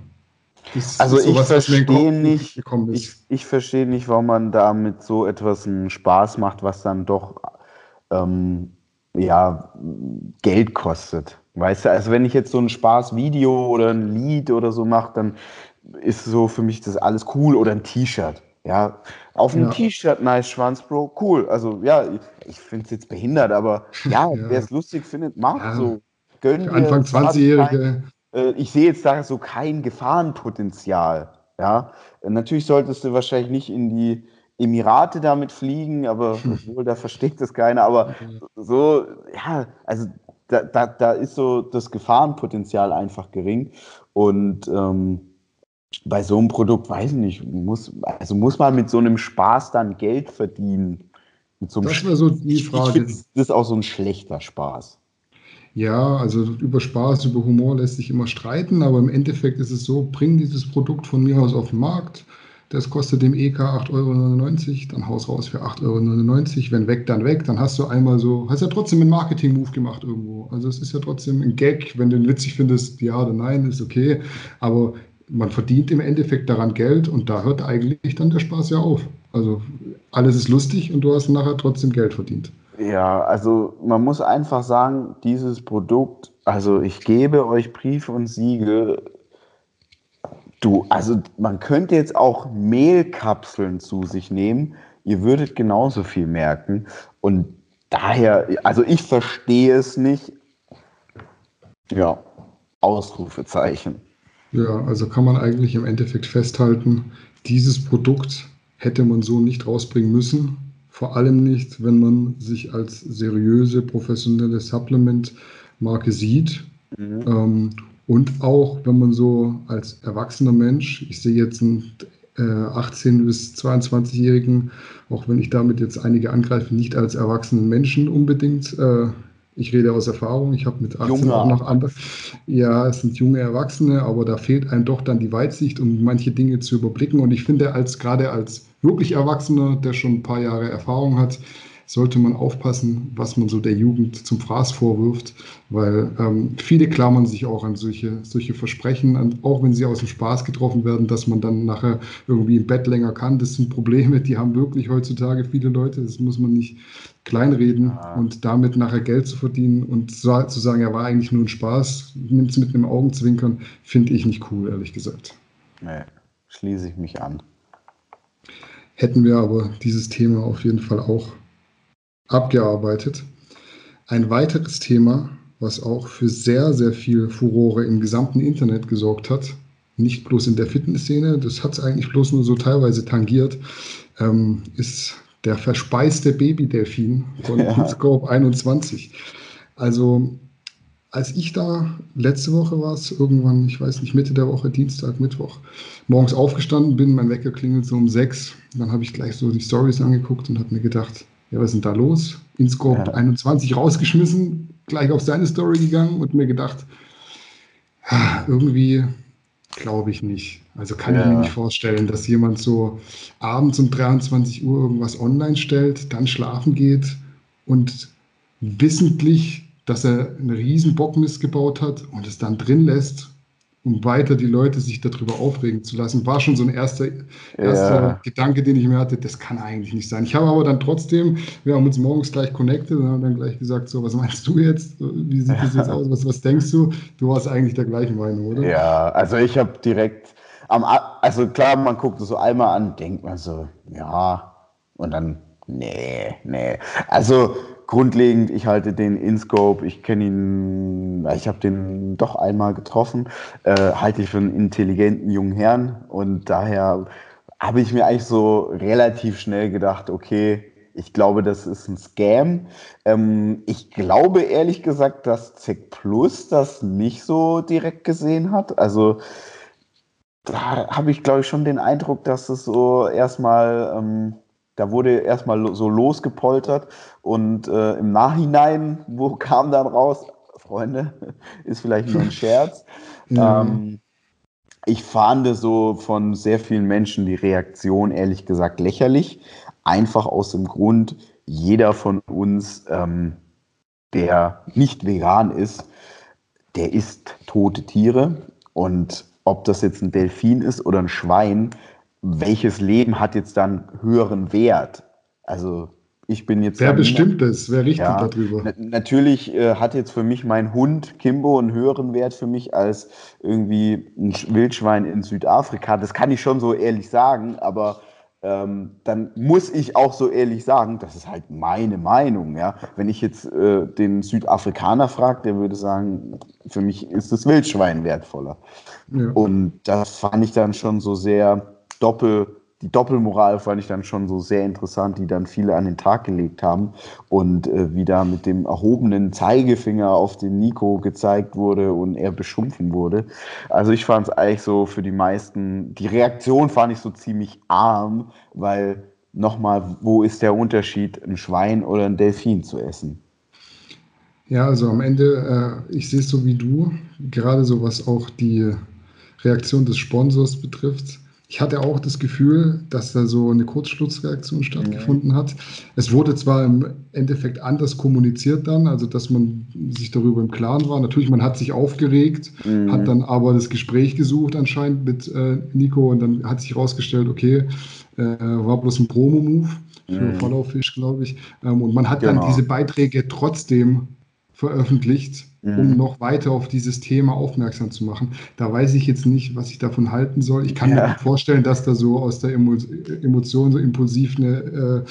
Das also ich verstehe nicht, ich, ich verstehe nicht, warum man damit so etwas einen Spaß macht, was dann doch ähm, ja, Geld kostet. Weißt du, also wenn ich jetzt so ein Spaßvideo oder ein Lied oder so mache, dann ist so für mich das alles cool oder ein T-Shirt. Ja, auf einem ja. T-Shirt nice Schwanz, Bro, cool. Also ja, ich, finde es jetzt behindert, aber ja, ja. wer es lustig findet, macht ja. so. Gönn Anfang 20-Jährige. Äh, ich sehe jetzt da so kein Gefahrenpotenzial. Ja, natürlich solltest du wahrscheinlich nicht in die Emirate damit fliegen, aber obwohl, da versteht das keiner. Aber so, ja, also da, da, da ist so das Gefahrenpotenzial einfach gering. Und ähm, bei so einem Produkt, weiß ich nicht, muss, also muss man mit so einem Spaß dann Geld verdienen. So das wäre so die Frage. Ich, das ist auch so ein schlechter Spaß. Ja, also über Spaß, über Humor lässt sich immer streiten, aber im Endeffekt ist es so, bring dieses Produkt von mir aus auf den Markt, das kostet dem EK 8,99 Euro, dann haus raus für 8,99 Euro. Wenn weg, dann weg. Dann hast du einmal so, hast ja trotzdem einen Marketing-Move gemacht irgendwo. Also es ist ja trotzdem ein Gag. Wenn du ihn witzig findest, ja oder nein, ist okay. Aber man verdient im Endeffekt daran Geld und da hört eigentlich dann der Spaß ja auf. Also alles ist lustig und du hast nachher trotzdem Geld verdient. Ja, also man muss einfach sagen, dieses Produkt, also ich gebe euch Brief und Siegel, Du, also man könnte jetzt auch Mehlkapseln zu sich nehmen. Ihr würdet genauso viel merken. Und daher, also ich verstehe es nicht. Ja, Ausrufezeichen. Ja, also kann man eigentlich im Endeffekt festhalten, dieses Produkt hätte man so nicht rausbringen müssen. Vor allem nicht, wenn man sich als seriöse, professionelle Supplement-Marke sieht. Mhm. Ähm, und auch, wenn man so als erwachsener Mensch, ich sehe jetzt ein äh, 18- bis 22-Jährigen, auch wenn ich damit jetzt einige angreife, nicht als erwachsenen Menschen unbedingt. Äh, ich rede aus Erfahrung, ich habe mit 18 junge. auch noch andere. Ja, es sind junge Erwachsene, aber da fehlt einem doch dann die Weitsicht, um manche Dinge zu überblicken. Und ich finde, als gerade als wirklich Erwachsener, der schon ein paar Jahre Erfahrung hat, sollte man aufpassen, was man so der Jugend zum Fraß vorwirft, weil ähm, viele klammern sich auch an solche, solche Versprechen, an, auch wenn sie aus dem Spaß getroffen werden, dass man dann nachher irgendwie im Bett länger kann. Das sind Probleme, die haben wirklich heutzutage viele Leute. Das muss man nicht kleinreden ja. und damit nachher Geld zu verdienen und zu, zu sagen, er war eigentlich nur ein Spaß, nimmt es mit einem Augenzwinkern, finde ich nicht cool, ehrlich gesagt. Nee, schließe ich mich an. Hätten wir aber dieses Thema auf jeden Fall auch abgearbeitet. Ein weiteres Thema, was auch für sehr, sehr viel Furore im gesamten Internet gesorgt hat, nicht bloß in der Fitnessszene, das hat es eigentlich bloß nur so teilweise tangiert, ähm, ist der verspeiste Babydelfin von ja. Scope 21. Also als ich da, letzte Woche war es irgendwann, ich weiß nicht, Mitte der Woche, Dienstag, Mittwoch, morgens aufgestanden bin, mein Wecker klingelt so um sechs. Dann habe ich gleich so die Stories angeguckt und habe mir gedacht, ja, was ist denn da los? InScope ja. 21 rausgeschmissen, gleich auf seine Story gegangen und mir gedacht, irgendwie glaube ich nicht. Also kann ja. ich mir nicht vorstellen, dass jemand so abends um 23 Uhr irgendwas online stellt, dann schlafen geht und wissentlich, dass er einen riesen Bockmist gebaut hat und es dann drin lässt um weiter die Leute sich darüber aufregen zu lassen, war schon so ein erster, erster ja. Gedanke, den ich mir hatte, das kann eigentlich nicht sein. Ich habe aber dann trotzdem, wir haben uns morgens gleich connected und haben dann gleich gesagt, so, was meinst du jetzt? Wie sieht das jetzt aus? Was, was denkst du? Du warst eigentlich der gleichen Meinung, oder? Ja, also ich habe direkt, am, also klar, man guckt es so einmal an, denkt man so, ja, und dann, nee, nee. Also grundlegend, ich halte den InScope, ich kenne ihn, ich habe den doch einmal getroffen, äh, halte ich für einen intelligenten jungen Herrn und daher habe ich mir eigentlich so relativ schnell gedacht, okay, ich glaube, das ist ein Scam. Ähm, ich glaube ehrlich gesagt, dass ZEC Plus das nicht so direkt gesehen hat. Also da habe ich, glaube ich, schon den Eindruck, dass es so erstmal ähm, da wurde erstmal so losgepoltert und äh, im Nachhinein, wo kam dann raus, Freunde, ist vielleicht nur ein Scherz. Ja. Ähm, ich fand so von sehr vielen Menschen die Reaktion ehrlich gesagt lächerlich. Einfach aus dem Grund, jeder von uns, ähm, der nicht vegan ist, der isst tote Tiere. Und ob das jetzt ein Delfin ist oder ein Schwein, welches Leben hat jetzt dann höheren Wert? Also ich bin jetzt. Wer bestimmt das? Wer richtet ja, darüber? Natürlich äh, hat jetzt für mich mein Hund Kimbo einen höheren Wert für mich als irgendwie ein Wildschwein in Südafrika. Das kann ich schon so ehrlich sagen, aber ähm, dann muss ich auch so ehrlich sagen, das ist halt meine Meinung. Ja? Wenn ich jetzt äh, den Südafrikaner frage, der würde sagen, für mich ist das Wildschwein wertvoller. Ja. Und das fand ich dann schon so sehr Doppel, die Doppelmoral fand ich dann schon so sehr interessant, die dann viele an den Tag gelegt haben und äh, wie da mit dem erhobenen Zeigefinger auf den Nico gezeigt wurde und er beschumpfen wurde. Also ich fand es eigentlich so für die meisten, die Reaktion fand ich so ziemlich arm, weil nochmal, wo ist der Unterschied, ein Schwein oder ein Delfin zu essen? Ja, also am Ende, äh, ich sehe es so wie du, gerade so was auch die Reaktion des Sponsors betrifft ich hatte auch das Gefühl, dass da so eine Kurzschlussreaktion stattgefunden hat. Es wurde zwar im Endeffekt anders kommuniziert dann, also dass man sich darüber im Klaren war. Natürlich, man hat sich aufgeregt, mhm. hat dann aber das Gespräch gesucht anscheinend mit äh, Nico und dann hat sich herausgestellt, okay, äh, war bloß ein Promo-Move für mhm. Follow Fish, glaube ich. Ähm, und man hat genau. dann diese Beiträge trotzdem veröffentlicht. Um noch weiter auf dieses Thema aufmerksam zu machen. Da weiß ich jetzt nicht, was ich davon halten soll. Ich kann ja. mir vorstellen, dass da so aus der Emo Emotion so impulsiv eine äh,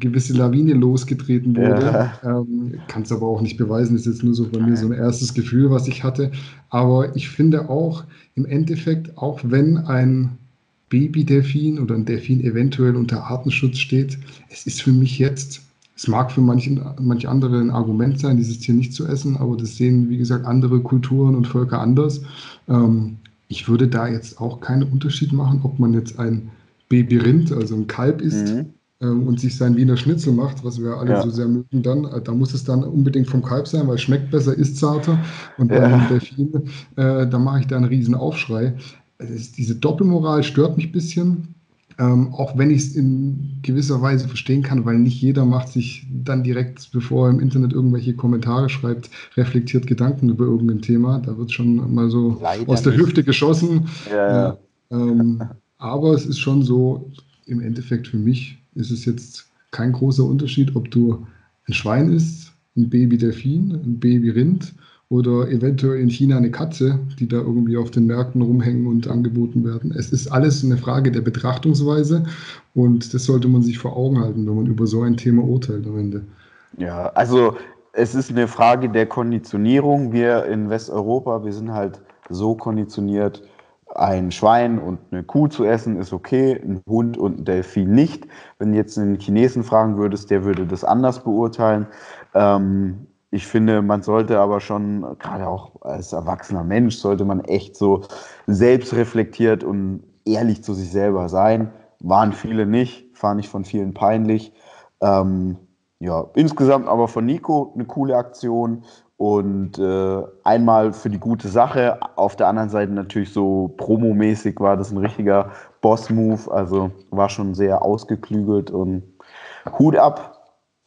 gewisse Lawine losgetreten wurde. Ja. Ähm, Kann es aber auch nicht beweisen, das ist jetzt nur so bei mir so ein erstes Gefühl, was ich hatte. Aber ich finde auch im Endeffekt, auch wenn ein Babydelfin oder ein Delfin eventuell unter Artenschutz steht, es ist für mich jetzt es mag für manchen, manche andere ein Argument sein, dieses Tier nicht zu essen, aber das sehen, wie gesagt, andere Kulturen und Völker anders. Ähm, ich würde da jetzt auch keinen Unterschied machen, ob man jetzt ein Babyrind, also ein Kalb isst mhm. ähm, und sich sein Wiener Schnitzel macht, was wir alle ja. so sehr mögen, dann, äh, da muss es dann unbedingt vom Kalb sein, weil es schmeckt besser, ist zarter. Und bei ja. Delfin, äh, da mache ich da einen riesen Aufschrei. Also diese Doppelmoral stört mich ein bisschen. Ähm, auch wenn ich es in gewisser Weise verstehen kann, weil nicht jeder macht sich dann direkt, bevor er im Internet irgendwelche Kommentare schreibt, reflektiert Gedanken über irgendein Thema. Da wird schon mal so Leider aus der nicht. Hüfte geschossen. Ja, ja. Ähm, aber es ist schon so, im Endeffekt für mich ist es jetzt kein großer Unterschied, ob du ein Schwein isst, ein Baby-Delfin, ein Baby-Rind oder eventuell in China eine Katze, die da irgendwie auf den Märkten rumhängen und angeboten werden. Es ist alles eine Frage der Betrachtungsweise und das sollte man sich vor Augen halten, wenn man über so ein Thema urteilt am Ende. Ja, also es ist eine Frage der Konditionierung. Wir in Westeuropa, wir sind halt so konditioniert, ein Schwein und eine Kuh zu essen ist okay, ein Hund und ein Delfin nicht. Wenn du jetzt einen Chinesen fragen würdest, der würde das anders beurteilen. Ähm, ich finde, man sollte aber schon, gerade auch als erwachsener Mensch, sollte man echt so selbstreflektiert und ehrlich zu sich selber sein. Waren viele nicht, fand ich von vielen peinlich. Ähm, ja, insgesamt aber von Nico eine coole Aktion und äh, einmal für die gute Sache. Auf der anderen Seite natürlich so promomäßig war das ein richtiger Boss-Move. Also war schon sehr ausgeklügelt und Hut ab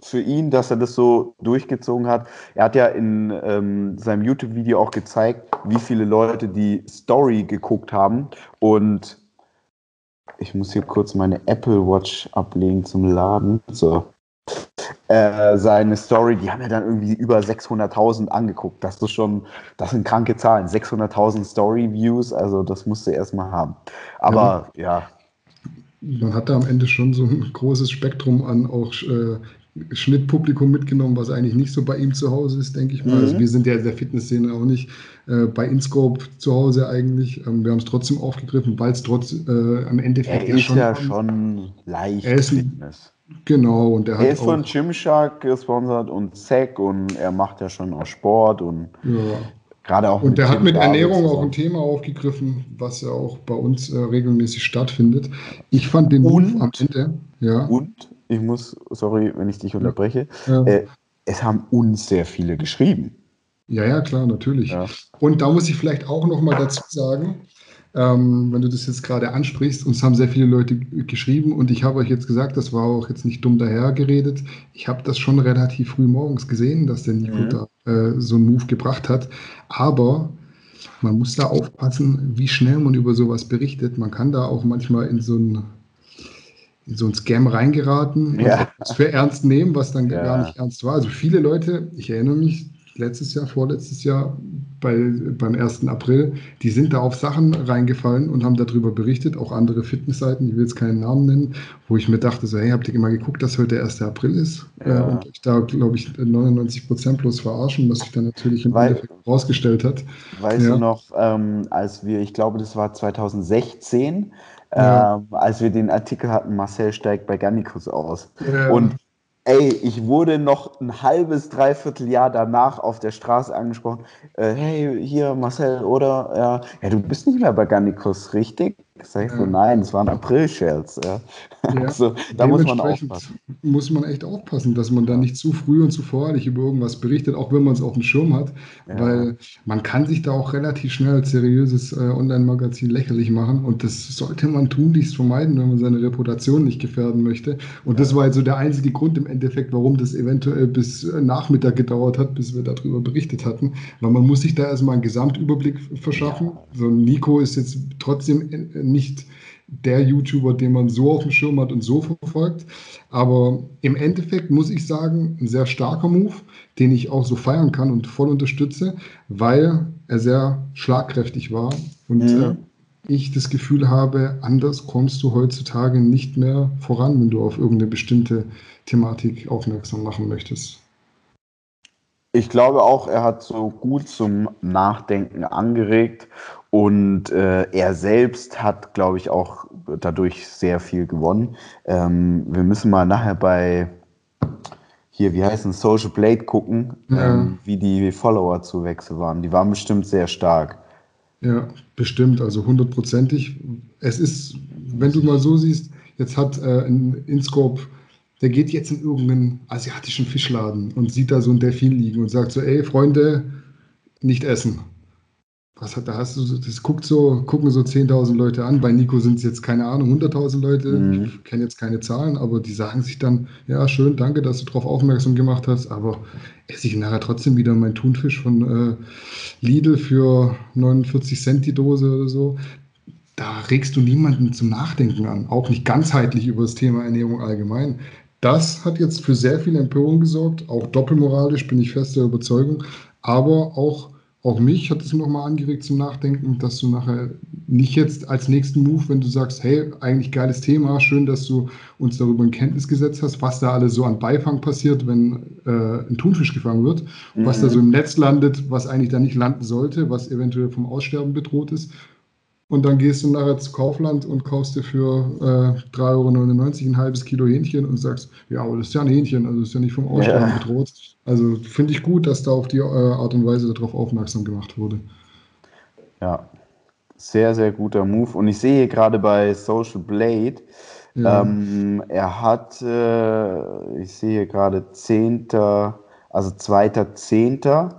für ihn, dass er das so durchgezogen hat. Er hat ja in ähm, seinem YouTube-Video auch gezeigt, wie viele Leute die Story geguckt haben. Und ich muss hier kurz meine Apple Watch ablegen zum Laden. So. Äh, seine Story, die haben ja dann irgendwie über 600.000 angeguckt. Das ist schon, das sind kranke Zahlen. 600.000 Story-Views, also das musste er erstmal haben. Aber ja. ja. Man hat da am Ende schon so ein großes Spektrum an auch äh, Schnittpublikum mitgenommen, was eigentlich nicht so bei ihm zu Hause ist, denke ich mal. Also mhm. Also wir sind ja der Fitnessszene auch nicht äh, bei InScope zu Hause eigentlich. Ähm, wir haben es trotzdem aufgegriffen, weil es trotz äh, am Endeffekt er ist schon, ja schon leicht er ist, Fitness. Genau, und er, er ist von Gymshark gesponsert und Zack und er macht ja schon auch Sport und ja. gerade auch. Und er hat mit Ernährung auch ein Thema aufgegriffen, was ja auch bei uns äh, regelmäßig stattfindet. Ich fand den und, Move am Ende. Ja. Und ich muss, sorry, wenn ich dich unterbreche, ja. äh, es haben uns sehr viele geschrieben. Ja, ja, klar, natürlich. Ja. Und da muss ich vielleicht auch noch mal dazu sagen, ähm, wenn du das jetzt gerade ansprichst, uns haben sehr viele Leute geschrieben und ich habe euch jetzt gesagt, das war auch jetzt nicht dumm dahergeredet. Ich habe das schon relativ früh morgens gesehen, dass der Nico mhm. da äh, so einen Move gebracht hat. Aber man muss da aufpassen, wie schnell man über sowas berichtet. Man kann da auch manchmal in so ein in so ein Scam reingeraten ja. und es für ernst nehmen, was dann ja. gar nicht ernst war. Also viele Leute, ich erinnere mich, letztes Jahr, vorletztes Jahr, bei, beim 1. April, die sind da auf Sachen reingefallen und haben darüber berichtet, auch andere Fitnessseiten, ich will jetzt keinen Namen nennen, wo ich mir dachte, so, hey, habt ihr mal geguckt, dass heute der 1. April ist? Ja. Äh, und ich da, glaube ich, 99 Prozent bloß verarschen, was sich dann natürlich im Weil, Endeffekt rausgestellt hat. Weißt ja. du noch, ähm, als wir, ich glaube, das war 2016, ja. ähm, als wir den Artikel hatten, Marcel steigt bei Gannikus aus. Ja. Und ey, ich wurde noch ein halbes, dreiviertel Jahr danach auf der Straße angesprochen. Äh, hey, hier Marcel, oder? Ja, ja, du bist nicht mehr bei Gannikus, richtig? Ich so, nein, das war ein April-Scherz. Ja. Ja. Also, da muss man aufpassen. Muss man echt aufpassen, dass man da nicht zu früh und zu voreilig über irgendwas berichtet, auch wenn man es auf dem Schirm hat. Ja. Weil man kann sich da auch relativ schnell als seriöses äh, Online-Magazin lächerlich machen. Und das sollte man tunlichst vermeiden, wenn man seine Reputation nicht gefährden möchte. Und das war jetzt so der einzige Grund im Endeffekt, warum das eventuell bis äh, Nachmittag gedauert hat, bis wir darüber berichtet hatten. Weil man muss sich da erstmal einen Gesamtüberblick verschaffen. So Nico ist jetzt trotzdem äh, nicht der YouTuber, den man so auf dem Schirm hat und so verfolgt. Aber im Endeffekt muss ich sagen, ein sehr starker Move, den ich auch so feiern kann und voll unterstütze, weil er sehr schlagkräftig war und mhm. äh, ich das Gefühl habe, anders kommst du heutzutage nicht mehr voran, wenn du auf irgendeine bestimmte Thematik aufmerksam machen möchtest. Ich glaube auch, er hat so gut zum Nachdenken angeregt und äh, er selbst hat, glaube ich, auch dadurch sehr viel gewonnen. Ähm, wir müssen mal nachher bei hier, wie heißt es, Social Blade gucken, ja. ähm, wie die Follower-Zuwächse waren. Die waren bestimmt sehr stark. Ja, bestimmt, also hundertprozentig. Es ist, wenn du mal so siehst, jetzt hat äh, in InScope, der geht jetzt in irgendeinen asiatischen Fischladen und sieht da so ein Delfin liegen und sagt so, ey Freunde, nicht essen was hat, da hast du, das guckt so, gucken so 10.000 Leute an. Bei Nico sind es jetzt keine Ahnung, 100.000 Leute. Mhm. Ich kenne jetzt keine Zahlen, aber die sagen sich dann, ja, schön, danke, dass du darauf aufmerksam gemacht hast, aber esse ich nachher trotzdem wieder meinen Thunfisch von äh, Lidl für 49 Cent die Dose oder so. Da regst du niemanden zum Nachdenken an, auch nicht ganzheitlich über das Thema Ernährung allgemein. Das hat jetzt für sehr viel Empörung gesorgt, auch doppelmoralisch bin ich fest der Überzeugung, aber auch auch mich hat es nochmal angeregt zum Nachdenken, dass du nachher nicht jetzt als nächsten Move, wenn du sagst, hey, eigentlich geiles Thema, schön, dass du uns darüber in Kenntnis gesetzt hast, was da alles so an Beifang passiert, wenn äh, ein Thunfisch gefangen wird, mhm. was da so im Netz landet, was eigentlich da nicht landen sollte, was eventuell vom Aussterben bedroht ist und dann gehst du nachher zu Kaufland und kaufst dir für äh, 3,99 Euro ein halbes Kilo Hähnchen und sagst, ja, aber das ist ja ein Hähnchen, also das ist ja nicht vom Aussterben ja. bedroht. Also finde ich gut, dass da auf die äh, Art und Weise darauf aufmerksam gemacht wurde. Ja, sehr, sehr guter Move. Und ich sehe gerade bei Social Blade, ja. ähm, er hat, äh, ich sehe gerade 10., also 2.10.,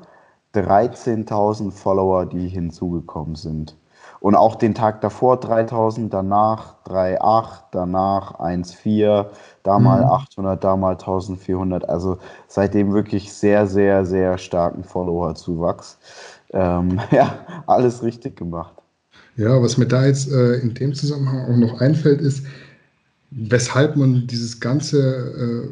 13.000 Follower, die hinzugekommen sind. Und auch den Tag davor 3000, danach 3,8, danach 1,4, da mal mhm. 800, da mal 1400. Also seitdem wirklich sehr, sehr, sehr starken Follower-Zuwachs. Ähm, ja, alles richtig gemacht. Ja, was mir da jetzt äh, in dem Zusammenhang auch noch einfällt, ist, weshalb man dieses ganze, äh,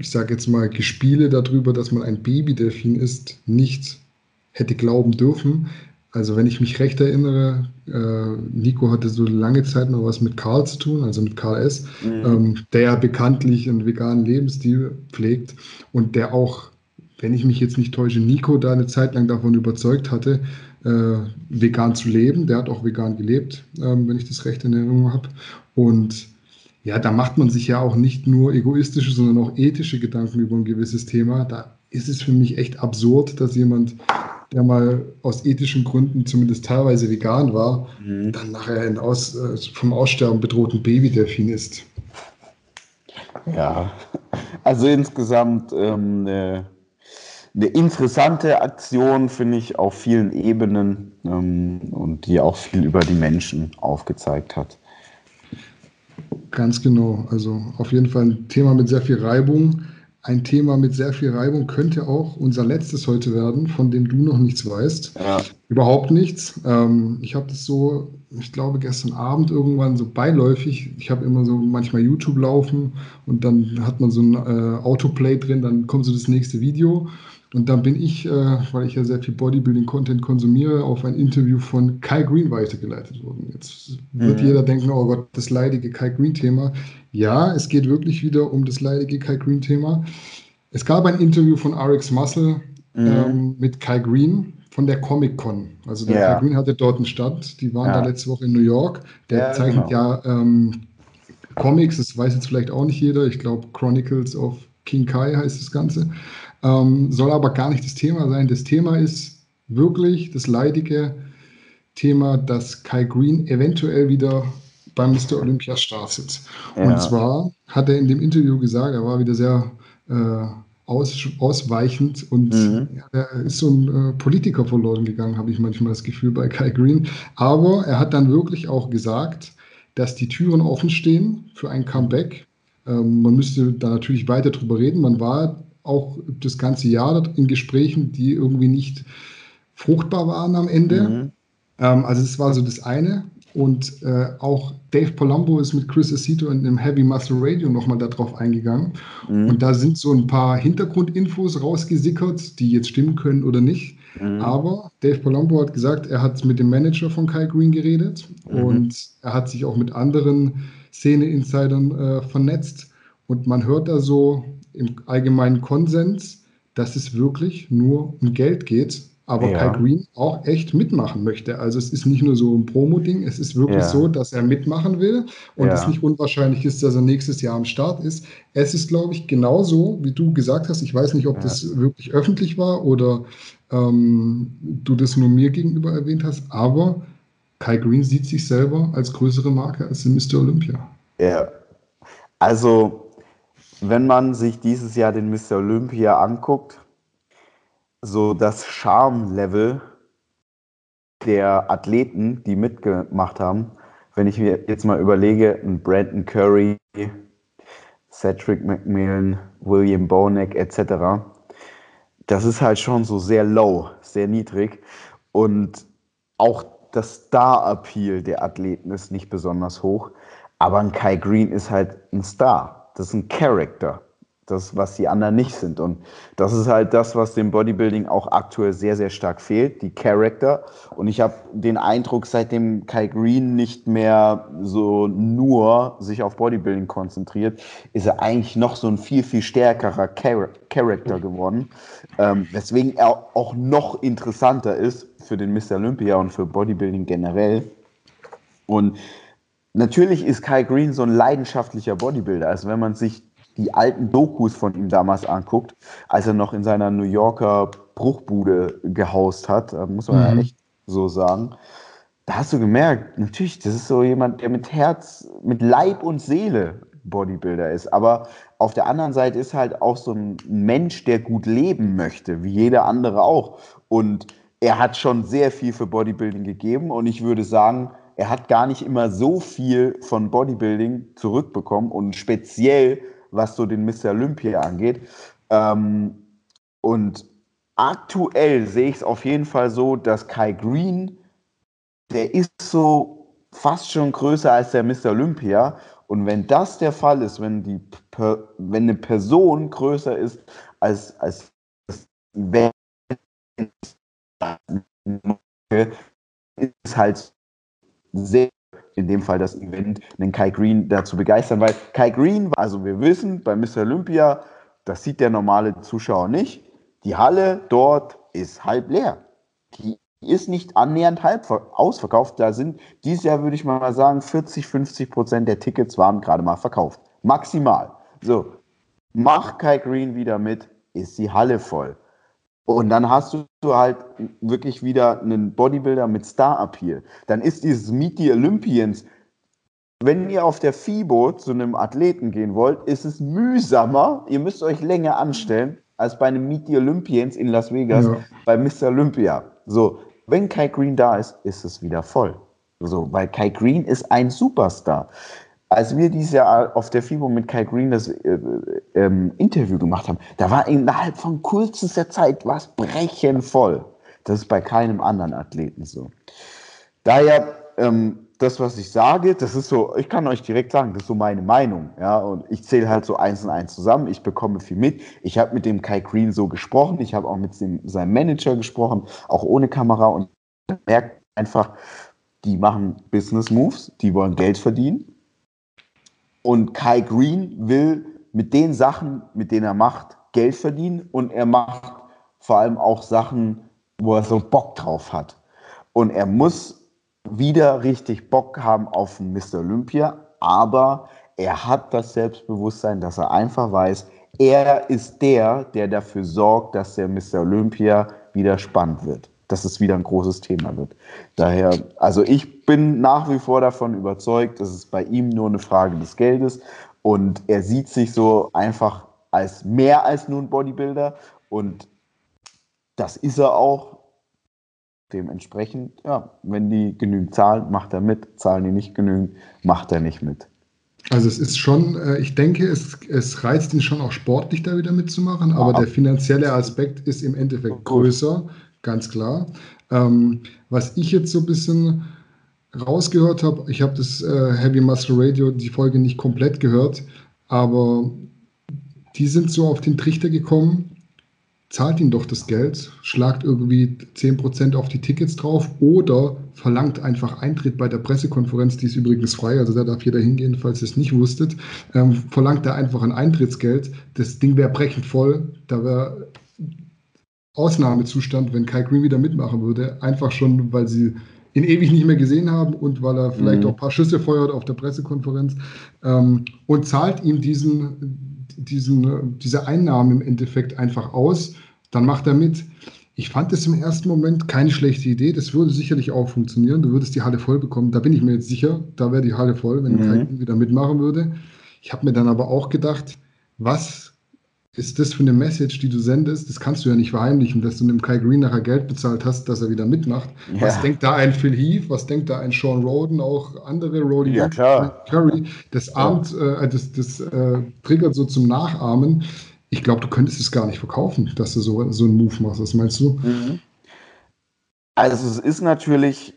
ich sage jetzt mal, Gespiele darüber, dass man ein Babydelfin ist, nicht hätte glauben dürfen, also wenn ich mich recht erinnere, äh, Nico hatte so lange Zeit noch was mit Karl zu tun, also mit Karl S., mhm. ähm, der ja bekanntlich einen veganen Lebensstil pflegt und der auch, wenn ich mich jetzt nicht täusche, Nico da eine Zeit lang davon überzeugt hatte, äh, vegan zu leben. Der hat auch vegan gelebt, ähm, wenn ich das recht in Erinnerung habe. Und ja, da macht man sich ja auch nicht nur egoistische, sondern auch ethische Gedanken über ein gewisses Thema. Da ist es für mich echt absurd, dass jemand der mal aus ethischen Gründen zumindest teilweise vegan war, mhm. dann nachher ein aus, äh, vom Aussterben bedrohten Babydelfin ist. Ja, also insgesamt ähm, eine, eine, interessante Aktion, finde ich, auf vielen Ebenen ähm, und die auch viel über die Menschen aufgezeigt hat. Ganz genau. Also auf jeden Fall ein Thema mit sehr viel Reibung ein Thema mit sehr viel Reibung könnte auch unser letztes heute werden, von dem du noch nichts weißt. Ja. Überhaupt nichts. Ähm, ich habe das so, ich glaube, gestern Abend irgendwann so beiläufig. Ich habe immer so manchmal YouTube laufen und dann hat man so ein äh, Autoplay drin, dann kommt so das nächste Video. Und dann bin ich, äh, weil ich ja sehr viel Bodybuilding-Content konsumiere, auf ein Interview von Kai Green weitergeleitet worden. Jetzt wird mhm. jeder denken, oh Gott, das leidige Kai Green-Thema. Ja, es geht wirklich wieder um das leidige Kai Green-Thema. Es gab ein Interview von RX Muscle mhm. ähm, mit Kai Green von der Comic Con. Also der ja. Kai Green hatte dort einen Stand. Die waren ja. da letzte Woche in New York. Der ja, zeichnet genau. ja ähm, Comics, das weiß jetzt vielleicht auch nicht jeder. Ich glaube, Chronicles of King Kai heißt das Ganze. Ähm, soll aber gar nicht das Thema sein. Das Thema ist wirklich das leidige Thema, dass Kai Green eventuell wieder beim Mr. Olympia startet. Ja. Und zwar hat er in dem Interview gesagt, er war wieder sehr äh, aus, ausweichend und mhm. er ist so ein äh, Politiker verloren gegangen, habe ich manchmal das Gefühl bei Kai Green. Aber er hat dann wirklich auch gesagt, dass die Türen offen stehen für ein Comeback. Ähm, man müsste da natürlich weiter drüber reden. Man war auch das ganze Jahr in Gesprächen, die irgendwie nicht fruchtbar waren am Ende. Mhm. Ähm, also das war so das eine. Und äh, auch Dave Palumbo ist mit Chris Acito in dem Heavy Muscle Radio nochmal darauf eingegangen. Mhm. Und da sind so ein paar Hintergrundinfos rausgesickert, die jetzt stimmen können oder nicht. Mhm. Aber Dave Palumbo hat gesagt, er hat mit dem Manager von Kai Green geredet mhm. und er hat sich auch mit anderen Szene-Insidern äh, vernetzt. Und man hört da so im allgemeinen Konsens, dass es wirklich nur um Geld geht aber ja. Kai Green auch echt mitmachen möchte. Also es ist nicht nur so ein Promo-Ding, es ist wirklich ja. so, dass er mitmachen will und ja. es nicht unwahrscheinlich ist, dass er nächstes Jahr am Start ist. Es ist, glaube ich, genauso, wie du gesagt hast. Ich weiß nicht, ob das wirklich öffentlich war oder ähm, du das nur mir gegenüber erwähnt hast, aber Kai Green sieht sich selber als größere Marke als Mr. Olympia. Ja, also wenn man sich dieses Jahr den Mr. Olympia anguckt, so das Charme-Level der Athleten, die mitgemacht haben, wenn ich mir jetzt mal überlege, ein Brandon Curry, Cedric McMillan, William Bonek etc., das ist halt schon so sehr low, sehr niedrig. Und auch das Star-Appeal der Athleten ist nicht besonders hoch. Aber ein Kai Green ist halt ein Star. Das ist ein Character das, was die anderen nicht sind. Und das ist halt das, was dem Bodybuilding auch aktuell sehr, sehr stark fehlt, die Character. Und ich habe den Eindruck, seitdem Kai Green nicht mehr so nur sich auf Bodybuilding konzentriert, ist er eigentlich noch so ein viel, viel stärkerer Char Character geworden. Ähm, weswegen er auch noch interessanter ist für den Mr. Olympia und für Bodybuilding generell. Und natürlich ist Kai Green so ein leidenschaftlicher Bodybuilder. Also wenn man sich die alten Dokus von ihm damals anguckt, als er noch in seiner New Yorker Bruchbude gehaust hat, muss man mhm. ja echt so sagen, da hast du gemerkt, natürlich, das ist so jemand, der mit Herz, mit Leib und Seele Bodybuilder ist. Aber auf der anderen Seite ist halt auch so ein Mensch, der gut leben möchte, wie jeder andere auch. Und er hat schon sehr viel für Bodybuilding gegeben und ich würde sagen, er hat gar nicht immer so viel von Bodybuilding zurückbekommen und speziell was so den Mr. Olympia angeht. Ähm, und aktuell sehe ich es auf jeden Fall so, dass Kai Green, der ist so fast schon größer als der Mr. Olympia. Und wenn das der Fall ist, wenn, die, wenn eine Person größer ist als, als das Event, ist halt sehr in dem Fall das Event, den Kai Green dazu begeistern, weil Kai Green, also wir wissen, bei Mr. Olympia, das sieht der normale Zuschauer nicht, die Halle dort ist halb leer. Die ist nicht annähernd halb ausverkauft. Da sind dieses Jahr, würde ich mal sagen, 40, 50 Prozent der Tickets waren gerade mal verkauft. Maximal. So, mach Kai Green wieder mit, ist die Halle voll. Und dann hast du halt wirklich wieder einen Bodybuilder mit Star-Appeal. Dann ist dieses Meet the Olympians. Wenn ihr auf der FIBO zu einem Athleten gehen wollt, ist es mühsamer. Ihr müsst euch länger anstellen als bei einem Meet the Olympians in Las Vegas ja. bei Mr. Olympia. So, wenn Kai Green da ist, ist es wieder voll. So, weil Kai Green ist ein Superstar als wir dieses Jahr auf der FIBO mit Kai Green das äh, ähm, Interview gemacht haben, da war innerhalb von kürzester Zeit was brechenvoll. Das ist bei keinem anderen Athleten so. Daher, ähm, das, was ich sage, das ist so, ich kann euch direkt sagen, das ist so meine Meinung. Ja, und ich zähle halt so eins und eins zusammen. Ich bekomme viel mit. Ich habe mit dem Kai Green so gesprochen. Ich habe auch mit dem, seinem Manager gesprochen, auch ohne Kamera und merkt einfach, die machen Business Moves, die wollen Geld verdienen und Kai Green will mit den Sachen, mit denen er macht, Geld verdienen und er macht vor allem auch Sachen, wo er so Bock drauf hat. Und er muss wieder richtig Bock haben auf Mr. Olympia, aber er hat das Selbstbewusstsein, dass er einfach weiß, er ist der, der dafür sorgt, dass der Mr. Olympia wieder spannend wird dass es wieder ein großes Thema wird. Daher, also ich bin nach wie vor davon überzeugt, dass es bei ihm nur eine Frage des Geldes und er sieht sich so einfach als mehr als nur ein Bodybuilder und das ist er auch. Dementsprechend, ja, wenn die genügend zahlen, macht er mit. Zahlen die nicht genügend, macht er nicht mit. Also es ist schon, äh, ich denke, es, es reizt ihn schon auch sportlich da wieder mitzumachen, aber ja. der finanzielle Aspekt ist im Endeffekt größer ganz klar. Ähm, was ich jetzt so ein bisschen rausgehört habe, ich habe das äh, Heavy Muscle Radio, die Folge nicht komplett gehört, aber die sind so auf den Trichter gekommen, zahlt ihm doch das Geld, schlagt irgendwie 10% auf die Tickets drauf oder verlangt einfach Eintritt bei der Pressekonferenz, die ist übrigens frei, also da darf jeder hingehen, falls ihr es nicht wusstet, ähm, verlangt er einfach ein Eintrittsgeld. Das Ding wäre brechend voll, da wäre Ausnahmezustand, wenn Kai Green wieder mitmachen würde. Einfach schon, weil sie ihn ewig nicht mehr gesehen haben und weil er vielleicht mhm. auch ein paar Schüsse feuert auf der Pressekonferenz ähm, und zahlt ihm diesen, diesen, diese Einnahmen im Endeffekt einfach aus, dann macht er mit. Ich fand es im ersten Moment keine schlechte Idee. Das würde sicherlich auch funktionieren. Du würdest die Halle voll bekommen. Da bin ich mir jetzt sicher. Da wäre die Halle voll, wenn mhm. Kai wieder mitmachen würde. Ich habe mir dann aber auch gedacht, was ist das für eine Message, die du sendest? Das kannst du ja nicht verheimlichen, dass du einem Kai Green nachher Geld bezahlt hast, dass er wieder mitmacht. Ja. Was denkt da ein Phil Heath? Was denkt da ein Sean Roden? Auch andere Roddy ja, klar. Curry. Das, ahmt, äh, das, das äh, triggert so zum Nachahmen. Ich glaube, du könntest es gar nicht verkaufen, dass du so, so einen Move machst. Was meinst du? Mhm. Also es ist natürlich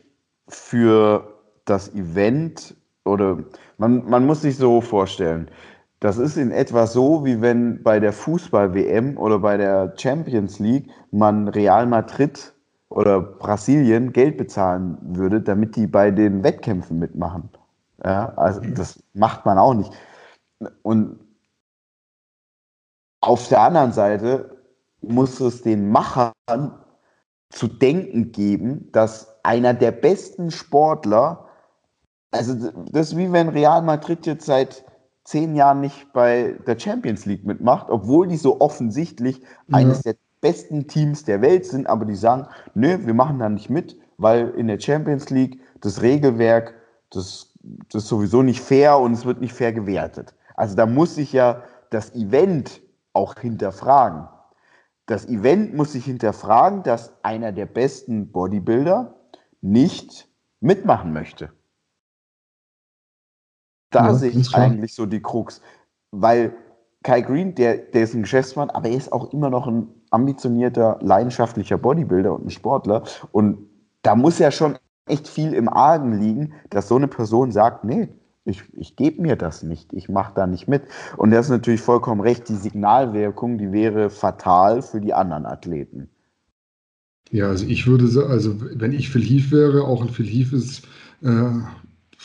für das Event oder man, man muss sich so vorstellen, das ist in etwa so, wie wenn bei der Fußball-WM oder bei der Champions League man Real Madrid oder Brasilien Geld bezahlen würde, damit die bei den Wettkämpfen mitmachen. Ja, also das macht man auch nicht. Und auf der anderen Seite muss es den Machern zu denken geben, dass einer der besten Sportler, also das ist wie wenn Real Madrid jetzt seit zehn Jahren nicht bei der Champions League mitmacht, obwohl die so offensichtlich ja. eines der besten Teams der Welt sind, aber die sagen, nö, wir machen da nicht mit, weil in der Champions League das Regelwerk, das, das ist sowieso nicht fair und es wird nicht fair gewertet. Also da muss sich ja das Event auch hinterfragen. Das Event muss sich hinterfragen, dass einer der besten Bodybuilder nicht mitmachen möchte. Da ja, sehe ich eigentlich so die Krux. Weil Kai Green, der, der ist ein Geschäftsmann, aber er ist auch immer noch ein ambitionierter, leidenschaftlicher Bodybuilder und ein Sportler. Und da muss ja schon echt viel im Argen liegen, dass so eine Person sagt, nee, ich, ich gebe mir das nicht, ich mache da nicht mit. Und das ist natürlich vollkommen recht, die Signalwirkung, die wäre fatal für die anderen Athleten. Ja, also ich würde, also wenn ich Phil Heath wäre, auch ein Phil Heath ist äh,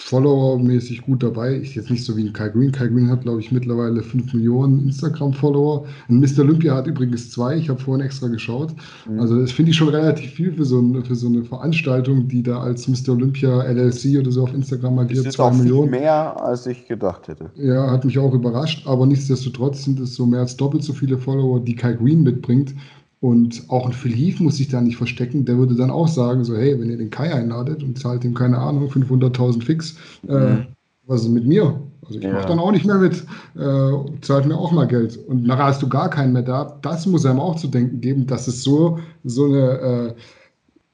Follower-mäßig gut dabei. Ist jetzt nicht so wie ein Kai Green. Kai Green hat, glaube ich, mittlerweile 5 Millionen Instagram-Follower. Und Mr. Olympia hat übrigens zwei. Ich habe vorhin extra geschaut. Mhm. Also das finde ich schon relativ viel für so, ein, für so eine Veranstaltung, die da als Mr. Olympia LLC oder so auf Instagram agiert. Das ist auch Millionen. mehr, als ich gedacht hätte. Ja, hat mich auch überrascht. Aber nichtsdestotrotz sind es so mehr als doppelt so viele Follower, die Kai Green mitbringt. Und auch ein Phil Heath muss sich da nicht verstecken. Der würde dann auch sagen, so, hey, wenn ihr den Kai einladet und zahlt ihm, keine Ahnung, 500.000 fix, äh, mhm. was ist mit mir? Also ich ja. mache dann auch nicht mehr mit, äh, zahlt mir auch mal Geld. Und nachher hast du gar keinen mehr da. Das muss einem auch zu denken geben, dass es so, so eine, äh,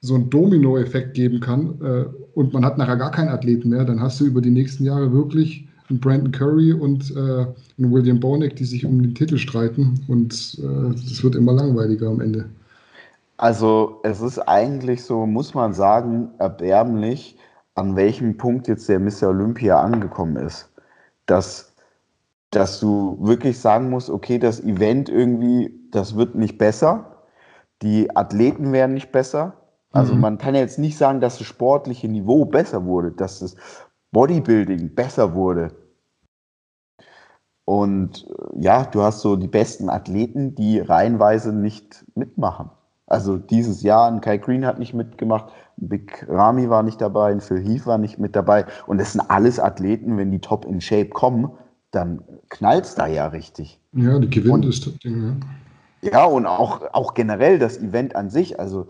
so einen Domino-Effekt geben kann äh, und man hat nachher gar keinen Athleten mehr, dann hast du über die nächsten Jahre wirklich einen Brandon Curry und äh, einen William Bonek, die sich um den Titel streiten. Und es äh, wird immer langweiliger am Ende. Also es ist eigentlich so, muss man sagen, erbärmlich, an welchem Punkt jetzt der Mr. Olympia angekommen ist. Dass, dass du wirklich sagen musst, okay, das Event irgendwie, das wird nicht besser. Die Athleten werden nicht besser. Also mhm. man kann jetzt nicht sagen, dass das sportliche Niveau besser wurde, dass das Bodybuilding besser wurde. Und äh, ja, du hast so die besten Athleten, die reihenweise nicht mitmachen. Also dieses Jahr, ein Kai Green hat nicht mitgemacht, ein Big Rami war nicht dabei, ein Phil Heath war nicht mit dabei. Und das sind alles Athleten, wenn die top in Shape kommen, dann knallt es da ja richtig. Ja, die gewinnt ist das Ding, ja. Ja, und auch, auch generell das Event an sich. Also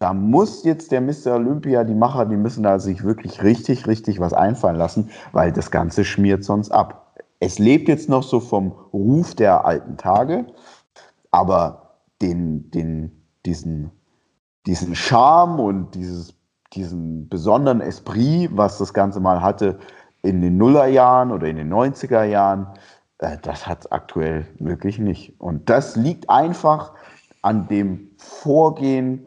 da muss jetzt der Mr. Olympia, die Macher, die müssen da sich wirklich richtig, richtig was einfallen lassen, weil das Ganze schmiert sonst ab. Es lebt jetzt noch so vom Ruf der alten Tage, aber den, den, diesen, diesen Charme und dieses, diesen besonderen Esprit, was das Ganze mal hatte in den Nullerjahren oder in den 90er Jahren, äh, das hat es aktuell wirklich nicht. Und das liegt einfach an dem Vorgehen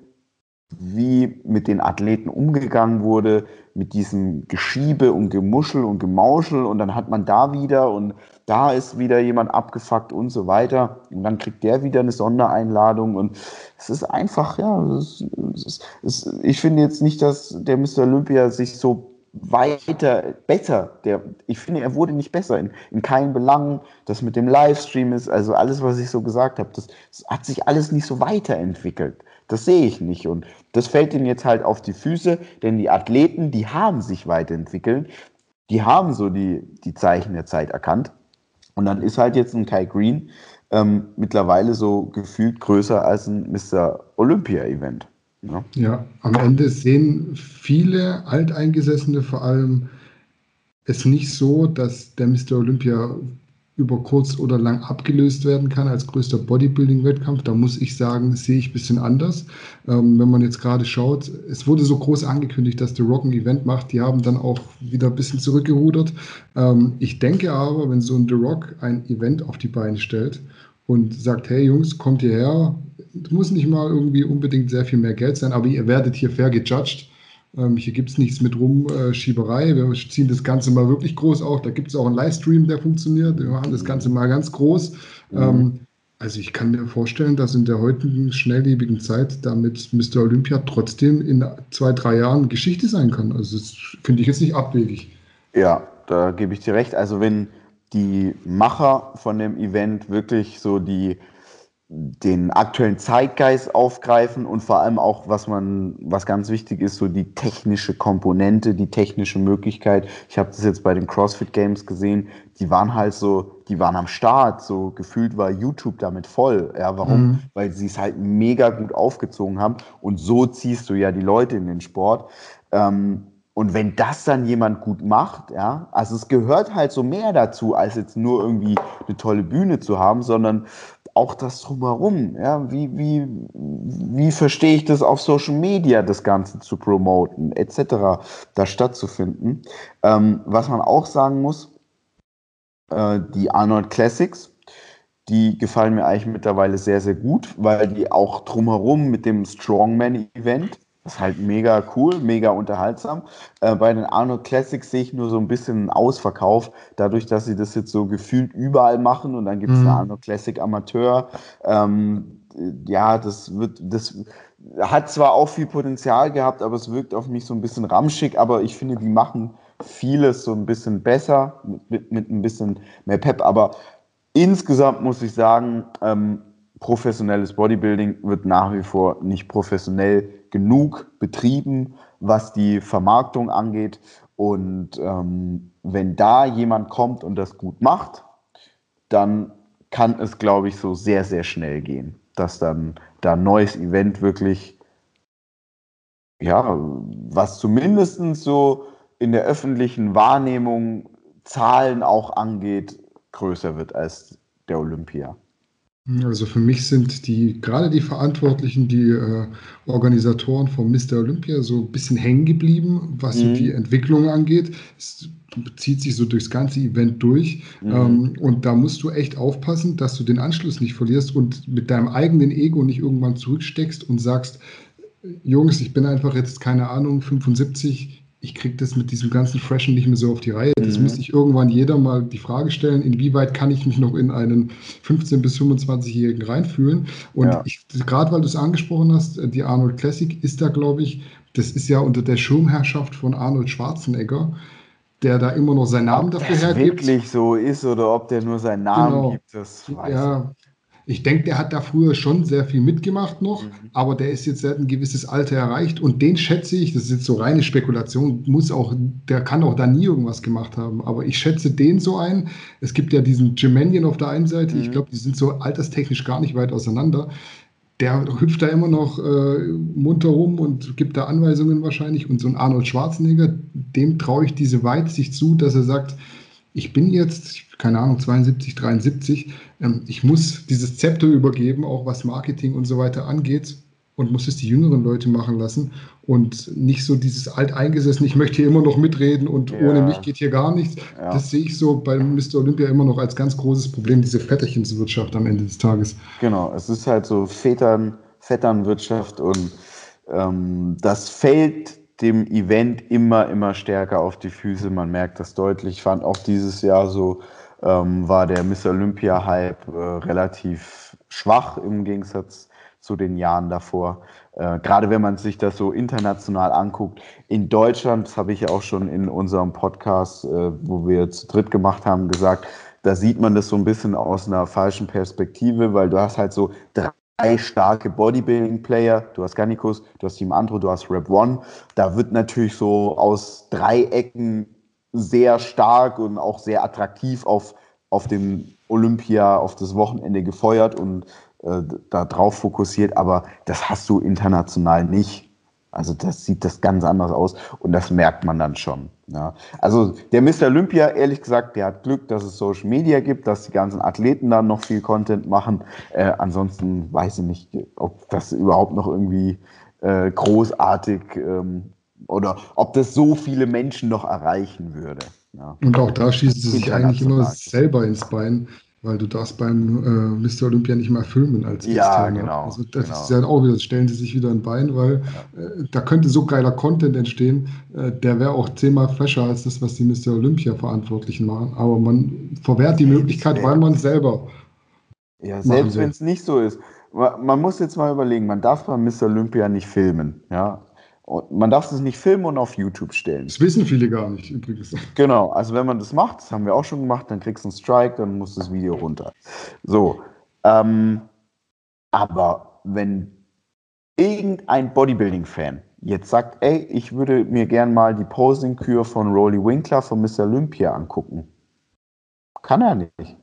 wie mit den Athleten umgegangen wurde, mit diesem Geschiebe und Gemuschel und Gemauschel und dann hat man da wieder und da ist wieder jemand abgefuckt und so weiter und dann kriegt der wieder eine Sondereinladung und es ist einfach, ja, es ist, es ist, ich finde jetzt nicht, dass der Mr. Olympia sich so weiter, besser. Der, ich finde, er wurde nicht besser in, in keinen Belangen. Das mit dem Livestream ist, also alles, was ich so gesagt habe, das, das hat sich alles nicht so weiterentwickelt. Das sehe ich nicht. Und das fällt ihm jetzt halt auf die Füße, denn die Athleten, die haben sich weiterentwickelt. Die haben so die, die Zeichen der Zeit erkannt. Und dann ist halt jetzt ein Kai Green ähm, mittlerweile so gefühlt größer als ein Mr. Olympia-Event. Ja. ja, am Ende sehen viele Alteingesessene vor allem es nicht so, dass der Mr. Olympia über kurz oder lang abgelöst werden kann als größter Bodybuilding-Wettkampf. Da muss ich sagen, sehe ich ein bisschen anders. Ähm, wenn man jetzt gerade schaut, es wurde so groß angekündigt, dass The Rock ein Event macht. Die haben dann auch wieder ein bisschen zurückgerudert. Ähm, ich denke aber, wenn so ein The Rock ein Event auf die Beine stellt und sagt, hey Jungs, kommt hierher, muss nicht mal irgendwie unbedingt sehr viel mehr Geld sein, aber ihr werdet hier fair gejudged. Ähm, hier gibt es nichts mit Rumschieberei. Wir ziehen das Ganze mal wirklich groß auf. Da gibt es auch einen Livestream, der funktioniert. Wir machen das Ganze mal ganz groß. Mhm. Ähm, also ich kann mir vorstellen, dass in der heutigen schnelllebigen Zeit damit Mr. Olympia trotzdem in zwei, drei Jahren Geschichte sein kann. Also das finde ich jetzt nicht abwegig. Ja, da gebe ich dir recht. Also wenn die Macher von dem Event wirklich so die den aktuellen Zeitgeist aufgreifen und vor allem auch, was man, was ganz wichtig ist, so die technische Komponente, die technische Möglichkeit. Ich habe das jetzt bei den CrossFit Games gesehen, die waren halt so, die waren am Start, so gefühlt war YouTube damit voll. Ja, warum? Mhm. Weil sie es halt mega gut aufgezogen haben und so ziehst du ja die Leute in den Sport. Ähm, und wenn das dann jemand gut macht, ja, also es gehört halt so mehr dazu, als jetzt nur irgendwie eine tolle Bühne zu haben, sondern auch das drumherum. Ja, wie, wie, wie verstehe ich das auf Social Media, das Ganze zu promoten, etc., da stattzufinden. Ähm, was man auch sagen muss, äh, die Arnold Classics, die gefallen mir eigentlich mittlerweile sehr, sehr gut, weil die auch drumherum mit dem Strongman-Event, das ist halt mega cool, mega unterhaltsam. Äh, bei den Arnold Classics sehe ich nur so ein bisschen einen Ausverkauf, dadurch, dass sie das jetzt so gefühlt überall machen und dann gibt es mhm. eine Arnold Classic Amateur. Ähm, ja, das wird, das hat zwar auch viel Potenzial gehabt, aber es wirkt auf mich so ein bisschen ramschig, aber ich finde, die machen vieles so ein bisschen besser, mit, mit, mit ein bisschen mehr Pep, aber insgesamt muss ich sagen, ähm, professionelles Bodybuilding wird nach wie vor nicht professionell genug betrieben, was die Vermarktung angeht. Und ähm, wenn da jemand kommt und das gut macht, dann kann es, glaube ich, so sehr, sehr schnell gehen, dass dann da ein neues Event wirklich, ja, was zumindest so in der öffentlichen Wahrnehmung Zahlen auch angeht, größer wird als der Olympia. Also für mich sind die, gerade die Verantwortlichen, die äh, Organisatoren von Mr. Olympia so ein bisschen hängen geblieben, was mhm. so die Entwicklung angeht. Es zieht sich so durchs ganze Event durch. Mhm. Ähm, und da musst du echt aufpassen, dass du den Anschluss nicht verlierst und mit deinem eigenen Ego nicht irgendwann zurücksteckst und sagst, Jungs, ich bin einfach jetzt, keine Ahnung, 75, ich kriege das mit diesem ganzen Freshen nicht mehr so auf die Reihe. Das mhm. müsste ich irgendwann jeder mal die Frage stellen, inwieweit kann ich mich noch in einen 15- bis 25-Jährigen reinfühlen? Und ja. gerade weil du es angesprochen hast, die Arnold Classic ist da, glaube ich, das ist ja unter der Schirmherrschaft von Arnold Schwarzenegger, der da immer noch seinen Namen ob dafür hergibt. Ob das wirklich so ist oder ob der nur seinen Namen genau. gibt, das weiß ja, ich denke, der hat da früher schon sehr viel mitgemacht noch, mhm. aber der ist jetzt ein gewisses Alter erreicht und den schätze ich, das ist jetzt so reine Spekulation, muss auch, der kann auch da nie irgendwas gemacht haben, aber ich schätze den so ein. Es gibt ja diesen Gemanian auf der einen Seite, mhm. ich glaube, die sind so alterstechnisch gar nicht weit auseinander. Der hüpft da immer noch äh, munter rum und gibt da Anweisungen wahrscheinlich. Und so ein Arnold Schwarzenegger, dem traue ich diese Weitsicht zu, dass er sagt, ich bin jetzt, keine Ahnung, 72, 73, ähm, ich muss dieses Zepter übergeben, auch was Marketing und so weiter angeht und muss es die jüngeren Leute machen lassen und nicht so dieses alteingesessen, ich möchte hier immer noch mitreden und ja. ohne mich geht hier gar nichts. Ja. Das sehe ich so bei Mr. Olympia immer noch als ganz großes Problem, diese Vetterchenswirtschaft am Ende des Tages. Genau, es ist halt so Vätern, Vetternwirtschaft und ähm, das fällt dem Event immer, immer stärker auf die Füße. Man merkt das deutlich. Ich fand auch dieses Jahr so, ähm, war der Miss Olympia-Hype äh, relativ schwach im Gegensatz zu den Jahren davor. Äh, Gerade wenn man sich das so international anguckt. In Deutschland, das habe ich ja auch schon in unserem Podcast, äh, wo wir zu dritt gemacht haben, gesagt, da sieht man das so ein bisschen aus einer falschen Perspektive, weil du hast halt so drei starke Bodybuilding-Player. Du hast Gannikus, du hast Team Andro, du hast Rap One. Da wird natürlich so aus drei Ecken sehr stark und auch sehr attraktiv auf, auf dem Olympia, auf das Wochenende gefeuert und äh, darauf fokussiert, aber das hast du international nicht. Also das sieht das ganz anders aus und das merkt man dann schon. Ja. Also der Mr. Olympia, ehrlich gesagt, der hat Glück, dass es Social Media gibt, dass die ganzen Athleten dann noch viel Content machen. Äh, ansonsten weiß ich nicht, ob das überhaupt noch irgendwie äh, großartig ähm, oder ob das so viele Menschen noch erreichen würde. Ja. Und auch da schießt es sich eigentlich immer selber ins Bein. Weil du darfst beim äh, Mr. Olympia nicht mal filmen als Ja, genau. Also das genau. ist ja auch wieder, stellen sie sich wieder ein Bein, weil ja. äh, da könnte so geiler Content entstehen, äh, der wäre auch zehnmal fresher als das, was die Mr. Olympia Verantwortlichen machen. Aber man verwehrt die Möglichkeit, weil man selber. Ja, selbst wenn es nicht so ist. Man muss jetzt mal überlegen, man darf beim Mr. Olympia nicht filmen. Ja, und man darf es nicht filmen und auf YouTube stellen. Das wissen viele gar nicht übrigens. Genau, also wenn man das macht, das haben wir auch schon gemacht, dann kriegst du einen Strike, dann muss das Video runter. So, ähm, aber wenn irgendein Bodybuilding-Fan jetzt sagt, ey, ich würde mir gern mal die Posing-Kür von Rolly Winkler von Mr. Olympia angucken, kann er nicht.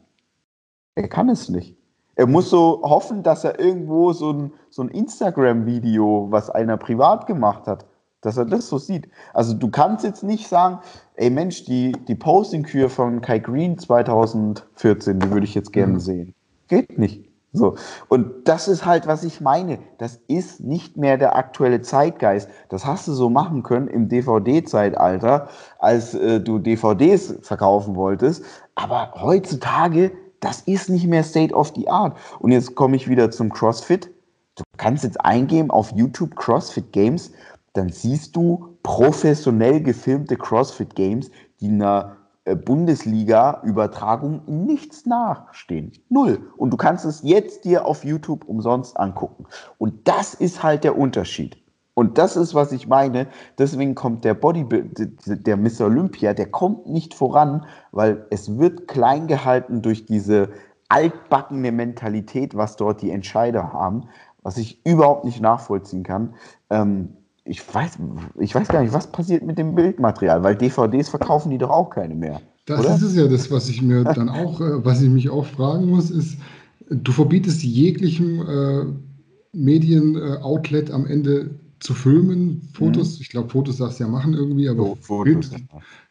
Er kann es nicht. Er muss so hoffen, dass er irgendwo so ein, so ein Instagram-Video, was einer privat gemacht hat, dass er das so sieht. Also du kannst jetzt nicht sagen, ey Mensch, die, die Posting-Kür von Kai Green 2014, die würde ich jetzt gerne mhm. sehen. Geht nicht. So. Und das ist halt, was ich meine. Das ist nicht mehr der aktuelle Zeitgeist. Das hast du so machen können im DVD-Zeitalter, als äh, du DVDs verkaufen wolltest. Aber heutzutage das ist nicht mehr State of the Art. Und jetzt komme ich wieder zum CrossFit. Du kannst jetzt eingeben auf YouTube CrossFit Games, dann siehst du professionell gefilmte CrossFit Games, die einer äh, Bundesliga-Übertragung nichts nachstehen. Null. Und du kannst es jetzt dir auf YouTube umsonst angucken. Und das ist halt der Unterschied. Und das ist, was ich meine. Deswegen kommt der Bodybuild, der Miss Olympia, der kommt nicht voran, weil es wird klein gehalten durch diese altbackene Mentalität, was dort die Entscheider haben, was ich überhaupt nicht nachvollziehen kann. Ähm, ich weiß, ich weiß gar nicht, was passiert mit dem Bildmaterial, weil DVDs verkaufen die doch auch keine mehr. Das oder? ist es ja das, was ich mir dann auch, äh, was ich mich auch fragen muss, ist, du verbietest jeglichem äh, Medien-Outlet am Ende zu filmen, Fotos. Mhm. Ich glaube, Fotos darfst du ja machen irgendwie, aber, oh, Fotos, Bild,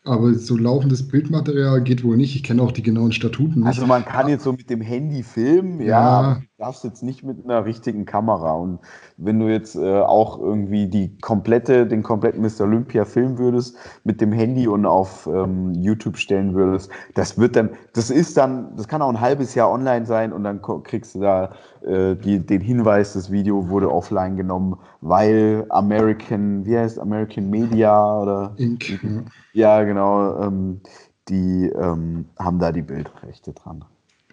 aber so laufendes Bildmaterial geht wohl nicht. Ich kenne auch die genauen Statuten nicht. Also man kann jetzt so mit dem Handy filmen, ja, ja darfst jetzt nicht mit einer richtigen Kamera. Und wenn du jetzt äh, auch irgendwie die komplette, den kompletten Mr. Olympia filmen würdest mit dem Handy und auf ähm, YouTube stellen würdest, das wird dann, das ist dann, das kann auch ein halbes Jahr online sein und dann kriegst du da äh, die, den Hinweis, das Video wurde offline genommen, weil American, wie heißt American Media oder? Inc. Ja, genau. Ähm, die ähm, haben da die Bildrechte dran.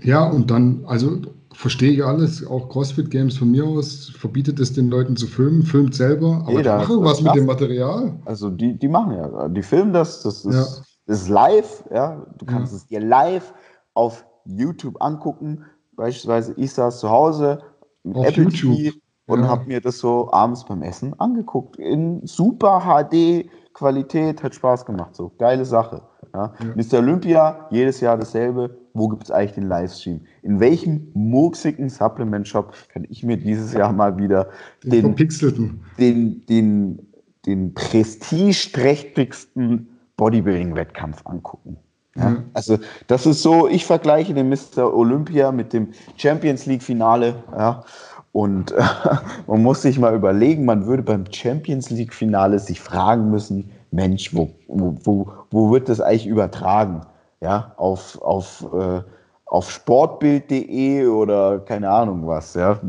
Ja, und dann, also verstehe ich alles, auch CrossFit Games von mir aus verbietet es den Leuten zu filmen, filmt selber, aber Jeder, die machen was mit dem Material. Also die, die machen ja, die filmen das, das ist, ja. das ist live, ja, du kannst ja. es dir live auf YouTube angucken, beispielsweise ich saß zu Hause im auf Apple YouTube. TV und ja. habe mir das so abends beim Essen angeguckt, in super HD Qualität, hat Spaß gemacht, so, geile Sache. Ja. Mr. Olympia, jedes Jahr dasselbe, wo gibt es eigentlich den Livestream? In welchem murksigen Supplement-Shop kann ich mir dieses Jahr mal wieder den, den, den, den, den prestigeträchtigsten Bodybuilding-Wettkampf angucken? Ja? Also das ist so, ich vergleiche den Mr. Olympia mit dem Champions League-Finale. Ja? Und äh, man muss sich mal überlegen, man würde beim Champions League-Finale sich fragen müssen, Mensch, wo, wo, wo wird das eigentlich übertragen? ja, auf, auf, äh, auf sportbild.de oder keine Ahnung was, ja.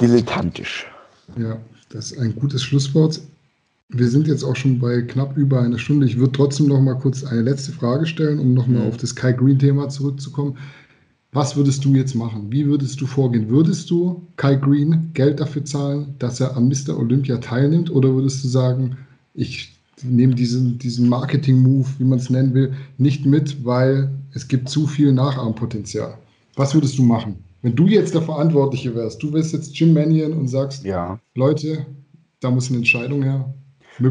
Dilettantisch. Ja, das ist ein gutes Schlusswort. Wir sind jetzt auch schon bei knapp über einer Stunde. Ich würde trotzdem noch mal kurz eine letzte Frage stellen, um noch mal mhm. auf das Kai Green-Thema zurückzukommen. Was würdest du jetzt machen? Wie würdest du vorgehen? Würdest du Kai Green Geld dafür zahlen, dass er an Mr. Olympia teilnimmt? Oder würdest du sagen, ich nehme diesen, diesen Marketing-Move, wie man es nennen will, nicht mit, weil es gibt zu viel Nachahmpotenzial? Was würdest du machen? Wenn du jetzt der Verantwortliche wärst, du wärst jetzt Jim Mannion und sagst, ja. Leute, da muss eine Entscheidung her.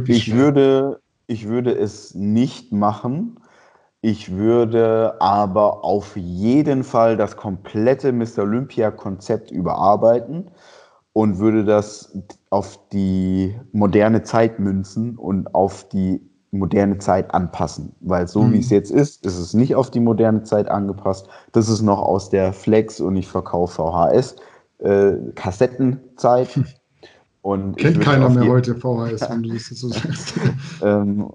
ich würde, ich würde es nicht machen, ich würde aber auf jeden Fall das komplette Mr. Olympia-Konzept überarbeiten und würde das auf die moderne Zeit münzen und auf die moderne Zeit anpassen. Weil so mhm. wie es jetzt ist, ist es nicht auf die moderne Zeit angepasst. Das ist noch aus der Flex und ich verkaufe VHS äh, Kassettenzeit. Und Kennt keiner mehr heute VHS, wenn du das so sagst. ähm,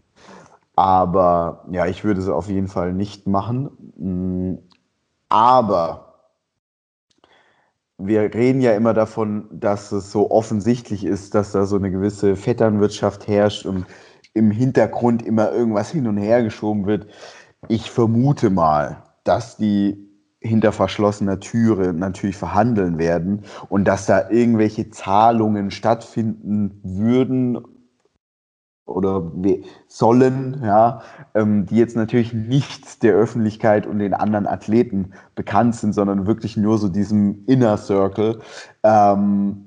aber ja, ich würde es auf jeden Fall nicht machen. Mm, aber wir reden ja immer davon, dass es so offensichtlich ist, dass da so eine gewisse Vetternwirtschaft herrscht und im Hintergrund immer irgendwas hin und her geschoben wird. Ich vermute mal, dass die hinter verschlossener Türe natürlich verhandeln werden und dass da irgendwelche Zahlungen stattfinden würden oder sollen, ja, ähm, die jetzt natürlich nicht der Öffentlichkeit und den anderen Athleten bekannt sind, sondern wirklich nur so diesem Inner Circle. Ähm,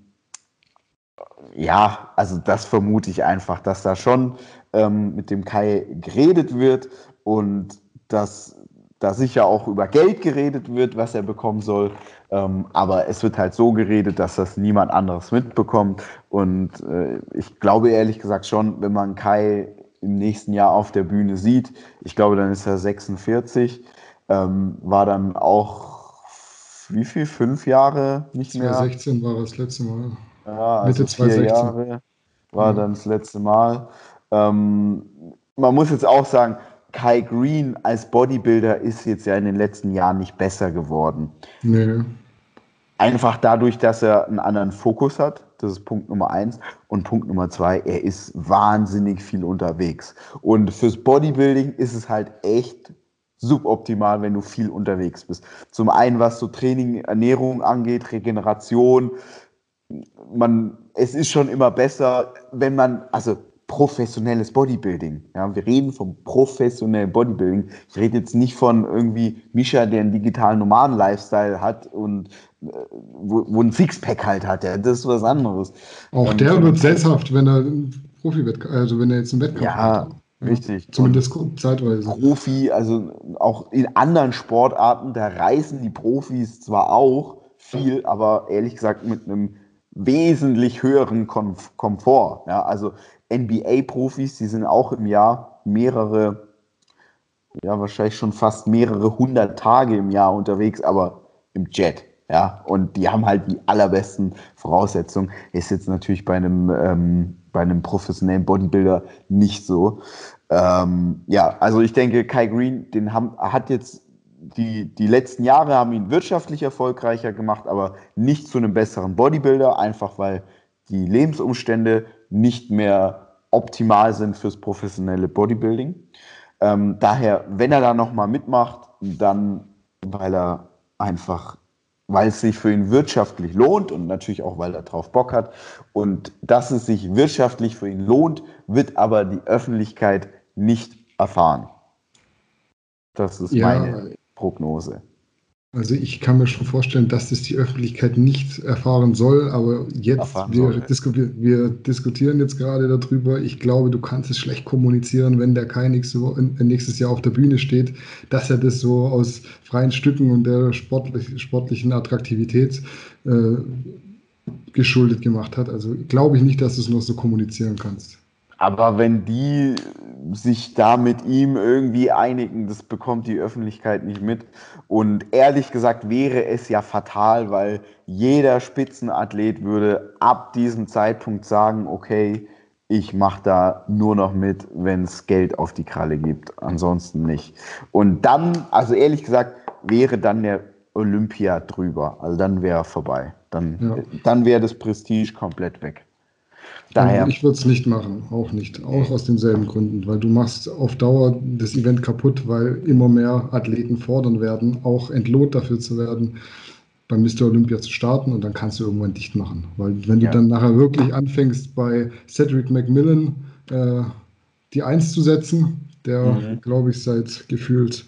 ja, also das vermute ich einfach, dass da schon ähm, mit dem Kai geredet wird und dass da sicher auch über Geld geredet wird, was er bekommen soll. Ähm, aber es wird halt so geredet, dass das niemand anderes mitbekommt. Und äh, ich glaube ehrlich gesagt schon, wenn man Kai im nächsten Jahr auf der Bühne sieht, ich glaube, dann ist er 46, ähm, war dann auch wie viel? Fünf Jahre nicht 2016 mehr? 2016 war das letzte Mal. Ja, also Mitte 2016. Jahre war ja. dann das letzte Mal. Ähm, man muss jetzt auch sagen, Kai Green als Bodybuilder ist jetzt ja in den letzten Jahren nicht besser geworden. Nee. Einfach dadurch, dass er einen anderen Fokus hat. Das ist Punkt Nummer eins. Und Punkt Nummer zwei, er ist wahnsinnig viel unterwegs. Und fürs Bodybuilding ist es halt echt suboptimal, wenn du viel unterwegs bist. Zum einen, was so Training, Ernährung angeht, Regeneration. Man, es ist schon immer besser, wenn man, also professionelles Bodybuilding. Ja, wir reden vom professionellen Bodybuilding. Ich rede jetzt nicht von irgendwie Mischa, der einen digitalen Nomaden-Lifestyle hat und äh, wo, wo ein Sixpack halt hat. Ja, das ist was anderes. Auch und, der wird sesshaft, wenn er profi also wenn er jetzt einen Wettkampf ja, hat. Ja, richtig. Zumindest und zeitweise. Profi, also auch in anderen Sportarten, da reisen die Profis zwar auch viel, aber ehrlich gesagt mit einem wesentlich höheren Komfort. Ja, also NBA-Profis, die sind auch im Jahr mehrere, ja, wahrscheinlich schon fast mehrere hundert Tage im Jahr unterwegs, aber im Jet. Ja, und die haben halt die allerbesten Voraussetzungen. Ist jetzt natürlich bei einem, ähm, bei einem professionellen Bodybuilder nicht so. Ähm, ja, also ich denke, Kai Green, den haben, hat jetzt die, die letzten Jahre haben ihn wirtschaftlich erfolgreicher gemacht, aber nicht zu einem besseren Bodybuilder, einfach weil die Lebensumstände nicht mehr optimal sind fürs professionelle Bodybuilding. Ähm, daher, wenn er da nochmal mitmacht, dann, weil er einfach, weil es sich für ihn wirtschaftlich lohnt und natürlich auch, weil er drauf Bock hat. Und dass es sich wirtschaftlich für ihn lohnt, wird aber die Öffentlichkeit nicht erfahren. Das ist ja, meine Prognose. Also ich kann mir schon vorstellen, dass das die Öffentlichkeit nicht erfahren soll, aber jetzt, wir, disku wir, diskutieren jetzt gerade darüber. Ich glaube, du kannst es schlecht kommunizieren, wenn der Kai nächste nächstes Jahr auf der Bühne steht, dass er das so aus freien Stücken und der sportlich, sportlichen Attraktivität äh, geschuldet gemacht hat. Also glaube ich nicht, dass du es noch so kommunizieren kannst. Aber wenn die sich da mit ihm irgendwie einigen, das bekommt die Öffentlichkeit nicht mit. Und ehrlich gesagt wäre es ja fatal, weil jeder Spitzenathlet würde ab diesem Zeitpunkt sagen, okay, ich mache da nur noch mit, wenn es Geld auf die Kralle gibt, ansonsten nicht. Und dann, also ehrlich gesagt, wäre dann der Olympia drüber. Also dann wäre er vorbei. Dann, ja. dann wäre das Prestige komplett weg. Daher. Ich würde es nicht machen, auch nicht. Auch aus denselben Gründen, weil du machst auf Dauer das Event kaputt, weil immer mehr Athleten fordern werden, auch entlohnt dafür zu werden, bei Mr. Olympia zu starten und dann kannst du irgendwann dicht machen. Weil wenn ja. du dann nachher wirklich anfängst, bei Cedric McMillan äh, die Eins zu setzen, der, mhm. glaube ich, seit gefühlt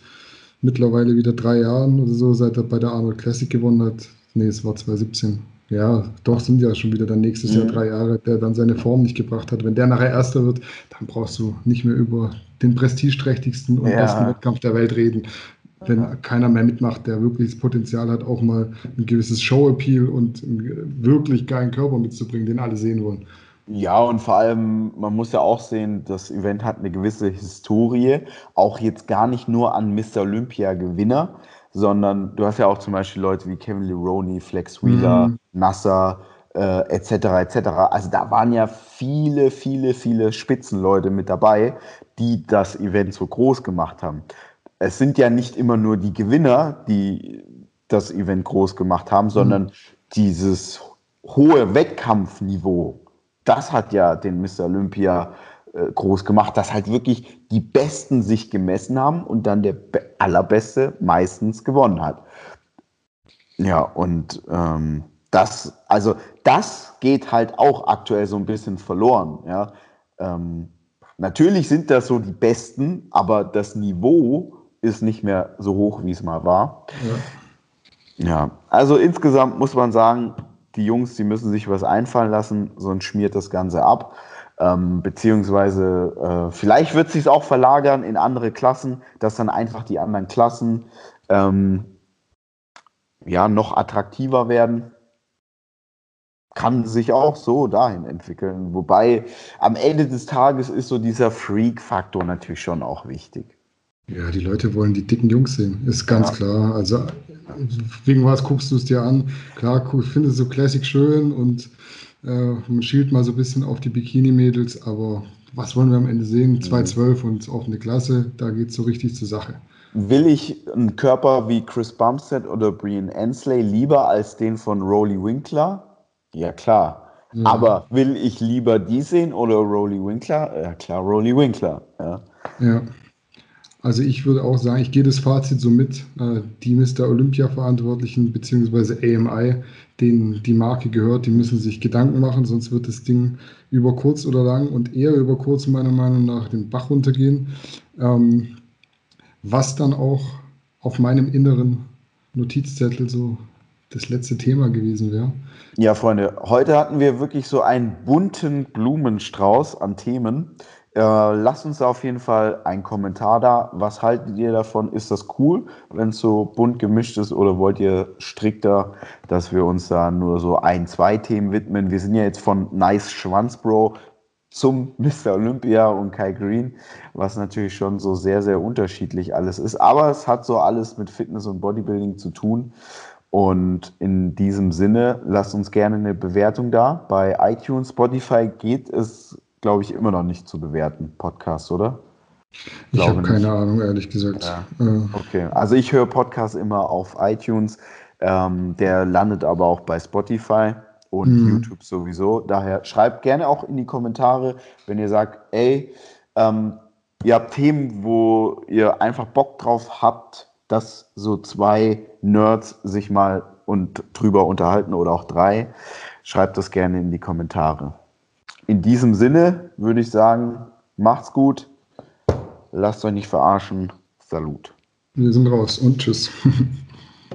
mittlerweile wieder drei Jahren oder so, seit er bei der Arnold Classic gewonnen hat. Nee, es war 2017. Ja, doch sind ja schon wieder dann nächstes mhm. Jahr drei Jahre, der dann seine Form nicht gebracht hat. Wenn der nachher Erster wird, dann brauchst du nicht mehr über den prestigeträchtigsten und ja. besten Wettkampf der Welt reden. Wenn keiner mehr mitmacht, der wirklich das Potenzial hat, auch mal ein gewisses Show-Appeal und einen wirklich geilen Körper mitzubringen, den alle sehen wollen. Ja, und vor allem, man muss ja auch sehen, das Event hat eine gewisse Historie, auch jetzt gar nicht nur an Mr. Olympia-Gewinner, sondern du hast ja auch zum Beispiel Leute wie Kevin Leroney, Flex Wheeler, mhm. Nasser, äh, etc. etc. Also da waren ja viele, viele, viele Spitzenleute mit dabei, die das Event so groß gemacht haben. Es sind ja nicht immer nur die Gewinner, die das Event groß gemacht haben, sondern mhm. dieses hohe Wettkampfniveau das hat ja den Mr. Olympia groß gemacht, dass halt wirklich die Besten sich gemessen haben und dann der Allerbeste meistens gewonnen hat. Ja, und ähm, das, also das geht halt auch aktuell so ein bisschen verloren. Ja. Ähm, natürlich sind das so die Besten, aber das Niveau ist nicht mehr so hoch, wie es mal war. Ja. ja, also insgesamt muss man sagen, die Jungs, die müssen sich was einfallen lassen, sonst schmiert das Ganze ab. Ähm, beziehungsweise äh, vielleicht wird sich auch verlagern in andere Klassen, dass dann einfach die anderen Klassen ähm, ja noch attraktiver werden. Kann sich auch so dahin entwickeln. Wobei am Ende des Tages ist so dieser Freak-Faktor natürlich schon auch wichtig. Ja, die Leute wollen die dicken Jungs sehen, ist ganz ja. klar. Also wegen was guckst du es dir an? Klar, findest du Classic schön und man schielt mal so ein bisschen auf die Bikini-Mädels, aber was wollen wir am Ende sehen? 2,12 mhm. und offene Klasse, da geht es so richtig zur Sache. Will ich einen Körper wie Chris Bumstead oder Brian Ansley lieber als den von Rolly Winkler? Ja, klar. Ja. Aber will ich lieber die sehen oder Rolly Winkler? Ja, klar, Rolly Winkler. Ja. ja. Also ich würde auch sagen, ich gehe das Fazit so mit, äh, die Mr. Olympia-Verantwortlichen bzw. AMI, denen die Marke gehört, die müssen sich Gedanken machen, sonst wird das Ding über kurz oder lang und eher über kurz meiner Meinung nach den Bach runtergehen. Ähm, was dann auch auf meinem inneren Notizzettel so das letzte Thema gewesen wäre. Ja, Freunde, heute hatten wir wirklich so einen bunten Blumenstrauß an Themen. Äh, lasst uns auf jeden Fall einen Kommentar da. Was haltet ihr davon? Ist das cool, wenn es so bunt gemischt ist oder wollt ihr strikter, dass wir uns da nur so ein, zwei Themen widmen? Wir sind ja jetzt von Nice Schwanzbro zum Mr. Olympia und Kai Green, was natürlich schon so sehr, sehr unterschiedlich alles ist. Aber es hat so alles mit Fitness und Bodybuilding zu tun. Und in diesem Sinne, lasst uns gerne eine Bewertung da. Bei iTunes, Spotify geht es glaube ich, immer noch nicht zu bewerten, Podcast, oder? Ich habe keine Ahnung, ehrlich gesagt. Ja. Äh. Okay, also ich höre Podcasts immer auf iTunes. Ähm, der landet aber auch bei Spotify und mhm. YouTube sowieso. Daher schreibt gerne auch in die Kommentare, wenn ihr sagt, ey, ähm, ihr habt Themen, wo ihr einfach Bock drauf habt, dass so zwei Nerds sich mal und drüber unterhalten oder auch drei. Schreibt das gerne in die Kommentare in diesem Sinne würde ich sagen, macht's gut, lasst euch nicht verarschen. Salut. Wir sind raus und tschüss.